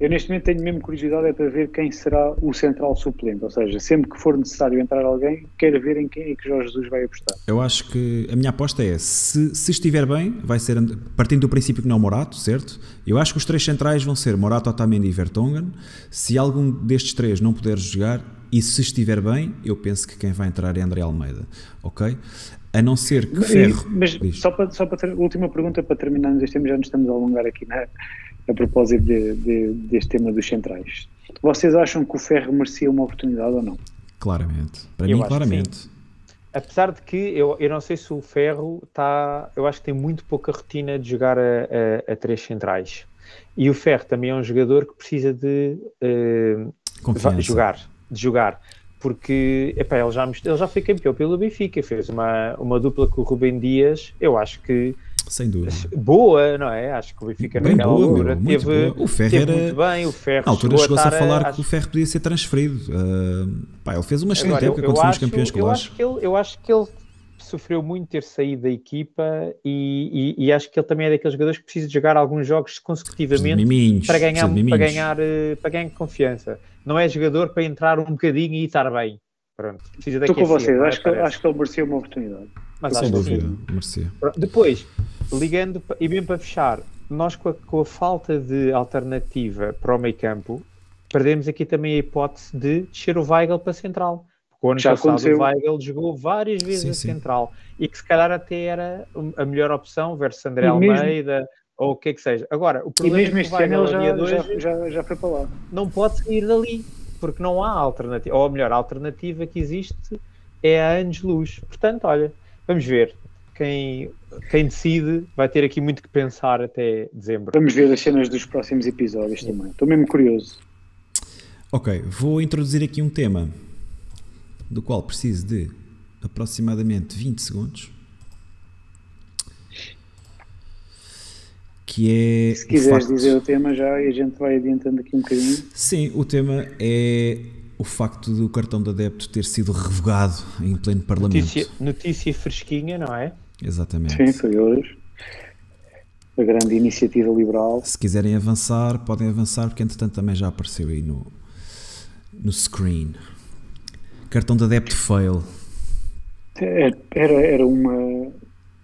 Eu neste momento tenho mesmo curiosidade é para ver quem será o central suplente, ou seja, sempre que for necessário entrar alguém, quero ver em quem é que Jorge Jesus vai apostar. Eu acho que a minha aposta é, se, se estiver bem, vai ser, partindo do princípio que não é o Morato, certo? Eu acho que os três centrais vão ser Morato, Otamendi e Vertonghen. Se algum destes três não puder jogar, e se estiver bem, eu penso que quem vai entrar é André Almeida, ok? A não ser que Ferro... Mas Diz. só para, só para ter, última pergunta para terminarmos este tema, já nos estamos a alongar aqui na, a propósito de- de- deste tema dos centrais. Vocês acham que o Ferro merecia uma oportunidade ou não? Claramente. Para Eu mim, claramente. Apesar de que eu, eu não sei se o Ferro está. Eu acho que tem muito pouca rotina de jogar a, a- a três centrais. E o Ferro também é um jogador que precisa de va- jogar, de jogar. Porque epá, ele, já, ele já foi campeão pelo Benfica, fez uma, uma dupla com o Rubem Dias, eu acho que Sem dúvida. boa, não é? Acho que o Benfica Bem naquela boa, altura meu, muito teve, boa. O Ferro teve era- muito bem, o Ferro Na altura chegou chegou-se a estar falar acho- que o Ferro podia ser transferido. Ah, pá, ele fez uma excelente Agora, época eu quando fomos acho- campeões com eu o acho que ele Eu acho que ele sofreu muito ter saído da equipa e, e- e acho que ele também é daqueles jogadores que precisa de jogar alguns jogos consecutivamente miminhos, para ganhar, para, ganhar, eh, para ganhar confiança. Não é jogador para entrar um bocadinho e estar bem. Pronto, precisa Estou com vocês, acho que, acho que ele merecia uma oportunidade. Mas Sem acho que sim. dúvida, merecia. Depois, ligando, e bem para fechar, nós com a, com a falta de alternativa para o meio campo, perdemos aqui também a hipótese de descer o Weigl para a central. Porque o ano Já passado aconteceu. o Weigl jogou várias vezes Sim, a sim. central e que se calhar até era a melhor opção versus André E mesmo- Almeida ou o que é que seja. Agora, o E problema mesmo é que este ano ele já, dois, já, já, já foi para lá. não pode sair dali, porque não há alternativa. Ou melhor, a alternativa que existe é a anos-luz. Portanto, olha, vamos ver. Quem, quem decide vai ter aqui muito que pensar até dezembro. Vamos ver as cenas dos próximos episódios também. Estou mesmo curioso. Ok, vou introduzir aqui um tema do qual preciso de aproximadamente 20 segundos. Que é. Se o quiseres facto- dizer o tema já e a gente vai adiantando aqui um bocadinho. Sim, o tema é o facto do cartão de adepto ter sido revogado em pleno Parlamento. Notícia, notícia fresquinha, não é? Exatamente. Sim, foi hoje. A grande iniciativa liberal. Se quiserem avançar, podem avançar, porque entretanto também já apareceu aí no, no screen. Cartão de adepto fail. É, Era, era uma.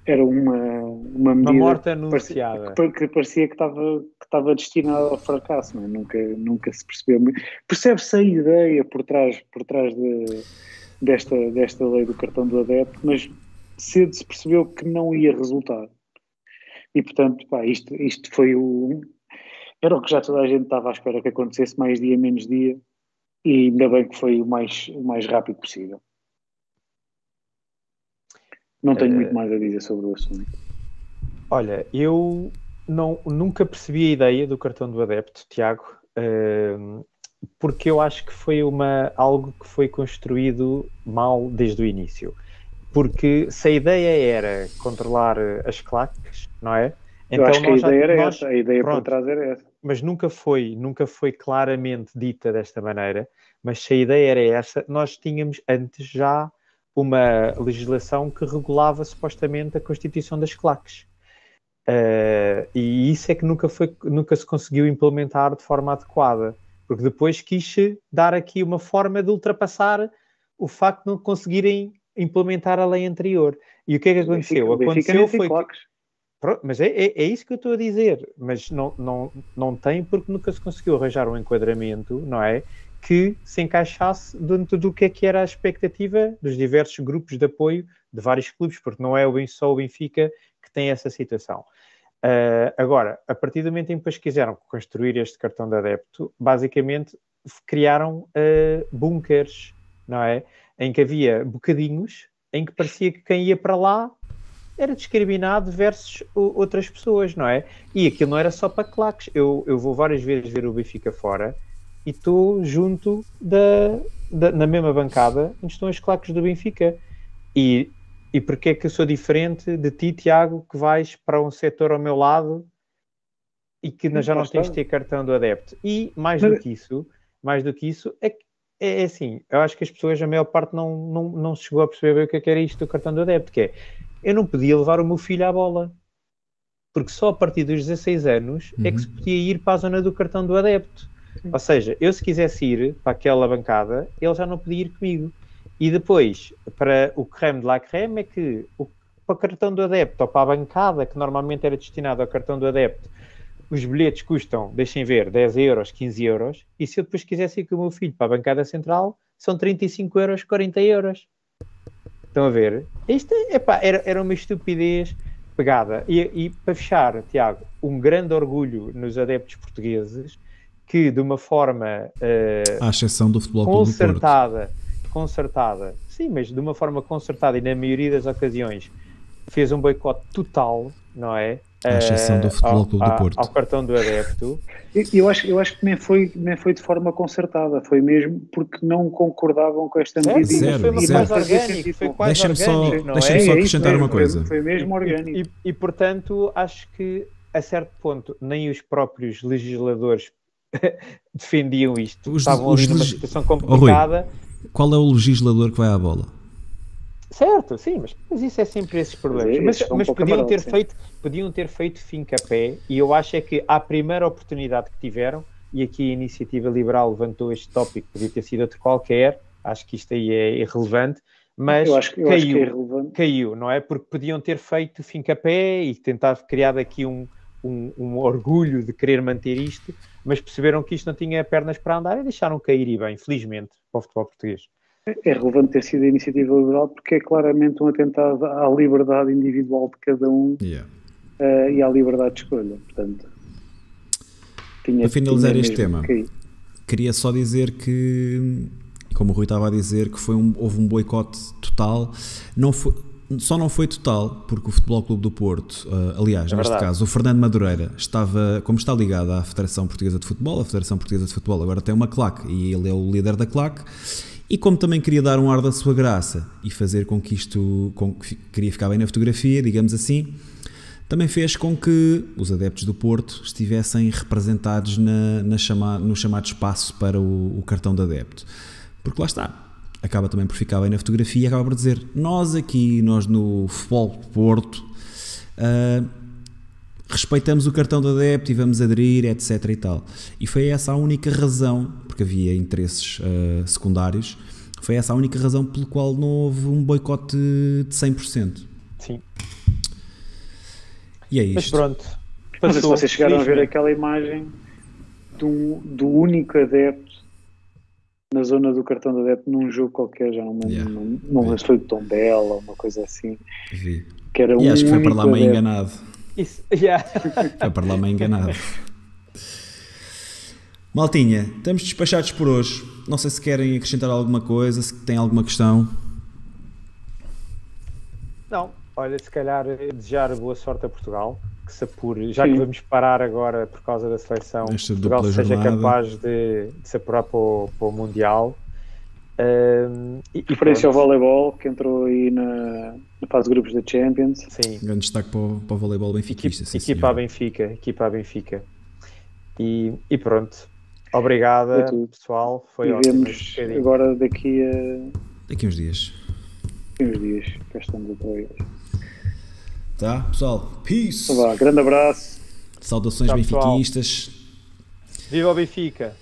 Era uma, uma medida morte que parecia- anunciada. que, que parecia que estava, que estava destinada ao fracasso, não é? nunca, nunca se percebeu. Percebe-se a ideia por trás, por trás de- desta, desta lei do cartão do adepto, mas cedo se percebeu que não ia resultar. E portanto, pá, isto, isto foi o. Era o que já toda a gente estava à espera que acontecesse, mais dia, menos dia, e ainda bem que foi o mais, o mais rápido possível. Não tenho Eh, muito mais a dizer sobre o assunto. Olha, eu não, nunca percebi a ideia do cartão do adepto, Tiago, ehm, porque eu acho que foi uma, algo que foi construído mal desde o início. Porque se a ideia era controlar eh, as claques, não é? Eu acho que a nós já- ideia era essa, a ideia por trás era essa. Mas nunca foi, nunca foi claramente dita desta maneira. Mas se a ideia era essa, nós tínhamos antes já uma legislação que regulava supostamente a constituição das claques. Eh, e isso é que nunca, foi, nunca se conseguiu implementar de forma adequada, porque depois quis dar aqui uma forma de ultrapassar o facto de não conseguirem implementar a lei anterior. E o que é que aconteceu? Aconteceu foi que- mas é, é, é isso que eu estou a dizer. Mas não, não, não tem porque nunca se conseguiu arranjar um enquadramento, não é? Que se encaixasse dentro do que é que era a expectativa dos diversos grupos de apoio de vários clubes, porque não é só o Benfica que tem essa situação. Ah, agora, a partir do momento em que quiseram construir este cartão de adepto, basicamente criaram ah, bunkers, não é? Em que havia bocadinhos em que parecia que quem ia para lá era discriminado versus outras pessoas, não é? E aquilo não era só para claques. Eu, eu vou várias vezes ver o Benfica fora e estou junto da, da- na mesma bancada onde estão as claques do Benfica. E, e porquê é que eu sou diferente de ti, Tiago, que vais para um setor ao meu lado e que Sim, já não tens de ter cartão do adepto? E mais Mas- do que isso, mais do que isso, é que é é assim, eu acho que as pessoas, a maior parte, não, não, não se chegou a perceber bem o que é que era isto do cartão do adepto, que é, eu não podia levar o meu filho à bola, porque só a partir dos 16 anos é que se podia ir para a zona do cartão do adepto. Ou seja, eu se quisesse ir para aquela bancada, ele já não podia ir comigo. E depois, para o creme de la creme, é que o, para o cartão do adepto ou para a bancada, que normalmente era destinado ao cartão do adepto, os bilhetes custam, deixem ver, 10 euros, 15 euros, e se eu depois quisesse ir com o meu filho para a bancada central, são 35 euros, 40 euros. Estão a ver? Isto epá, era, era uma estupidez pegada. E, e para fechar, Tiago, um grande orgulho nos adeptos portugueses que de uma forma eh, À exceção do Futebol concertada, concertada, sim, mas de uma forma concertada e na maioria das ocasiões fez um boicote total, não é? À exceção do Eh, Futebol ao- Clube do Porto. Ao cartão do adepto. Eu, eu acho, eu acho que nem foi, nem foi de forma concertada, foi mesmo porque não concordavam com esta medida. Zero, foi uma zero. coisa orgânica, foi quase Deixa-me só- orgânico, não deixa-me é? só isso acrescentar mesmo, uma foi- coisa. Foi, mesmo orgânico. E, e, portanto, acho que a certo ponto nem os próprios legisladores *laughs* defendiam isto. Os- Estavam os ali numa situação Oh, Rui. complicada. Qual é o legislador que vai à bola? Certo, sim, mas, mas isso é sempre esses problemas. Mas são mas pouco podiam, ter feito, podiam ter feito fim a pé e eu acho é que à primeira oportunidade que tiveram, e aqui a iniciativa liberal levantou este tópico, podia ter sido outro qualquer, acho que isto aí é irrelevante, mas eu acho, eu que caiu, é caiu, não é? Porque podiam ter feito fim a pé e tentar criar aqui um, um, um orgulho de querer manter isto, mas perceberam que isto não tinha pernas para andar e deixaram cair e bem, felizmente, para o futebol português. É relevante ter sido a iniciativa liberal porque é claramente um atentado à liberdade individual de cada um Yeah. eh, e à liberdade de escolha. Portanto, tinha, Para finalizar tinha este tema. que. Queria só dizer que, como o Rui estava a dizer, que foi um- houve um boicote total. Não foi, só não foi total, porque o Futebol Clube do Porto, ah, aliás, É neste verdade. caso, o Fernando Madureira estava, como está ligado à Federação Portuguesa de Futebol, a Federação Portuguesa de Futebol agora tem uma claque e ele é o líder da claque. E como também queria dar um ar da sua graça e fazer com que isto com que queria ficar bem na fotografia, digamos assim, também fez com que os adeptos do Porto estivessem representados na, na chama- no chamado espaço para o, o cartão de adepto. Porque lá está, acaba também por ficar bem na fotografia e acaba por dizer: nós aqui, nós no Futebol Porto, ah, respeitamos o cartão de adepto e vamos aderir, etc. e tal. E foi essa a única razão, porque havia interesses ah, secundários, foi essa a única razão pelo qual não houve um boicote de 100%. Sim. E é Mas isto. pronto. Não sei se Passou, vocês chegaram a ver aquela imagem do, do único adepto na zona do cartão de adepto num jogo qualquer, já não Yeah. não, foi de Tondela, uma coisa assim, Vi. que era E um acho que foi para lá meio adepto. enganado. Isso, yeah. *laughs* Foi para lá meio enganado. Maltinha, estamos despachados por hoje. Não sei se querem acrescentar alguma coisa, se têm alguma questão. Não, olha, se calhar eh, desejar boa sorte a Portugal, que se apure, já que Sim. vamos parar agora por causa da seleção, Esta Portugal seja jornada. capaz de, de se apurar para o, para o Mundial. Ahm, e, e Referência ao voleibol, que entrou aí na, na fase de grupos da Champions. Sim, Grande destaque para o, para o voleibol benfiquista. equipa, a senhor. Benfica, equipa a Benfica. E, e pronto. Obrigada, Foi pessoal. Foi e ótimo. vemos agora daqui a Daqui uns dias. uns dias. Cá estamos outra vez. Tá, pessoal? Peace! Então vá, grande abraço. Saudações Tchau, pessoal. benfiquistas. Viva o Benfica!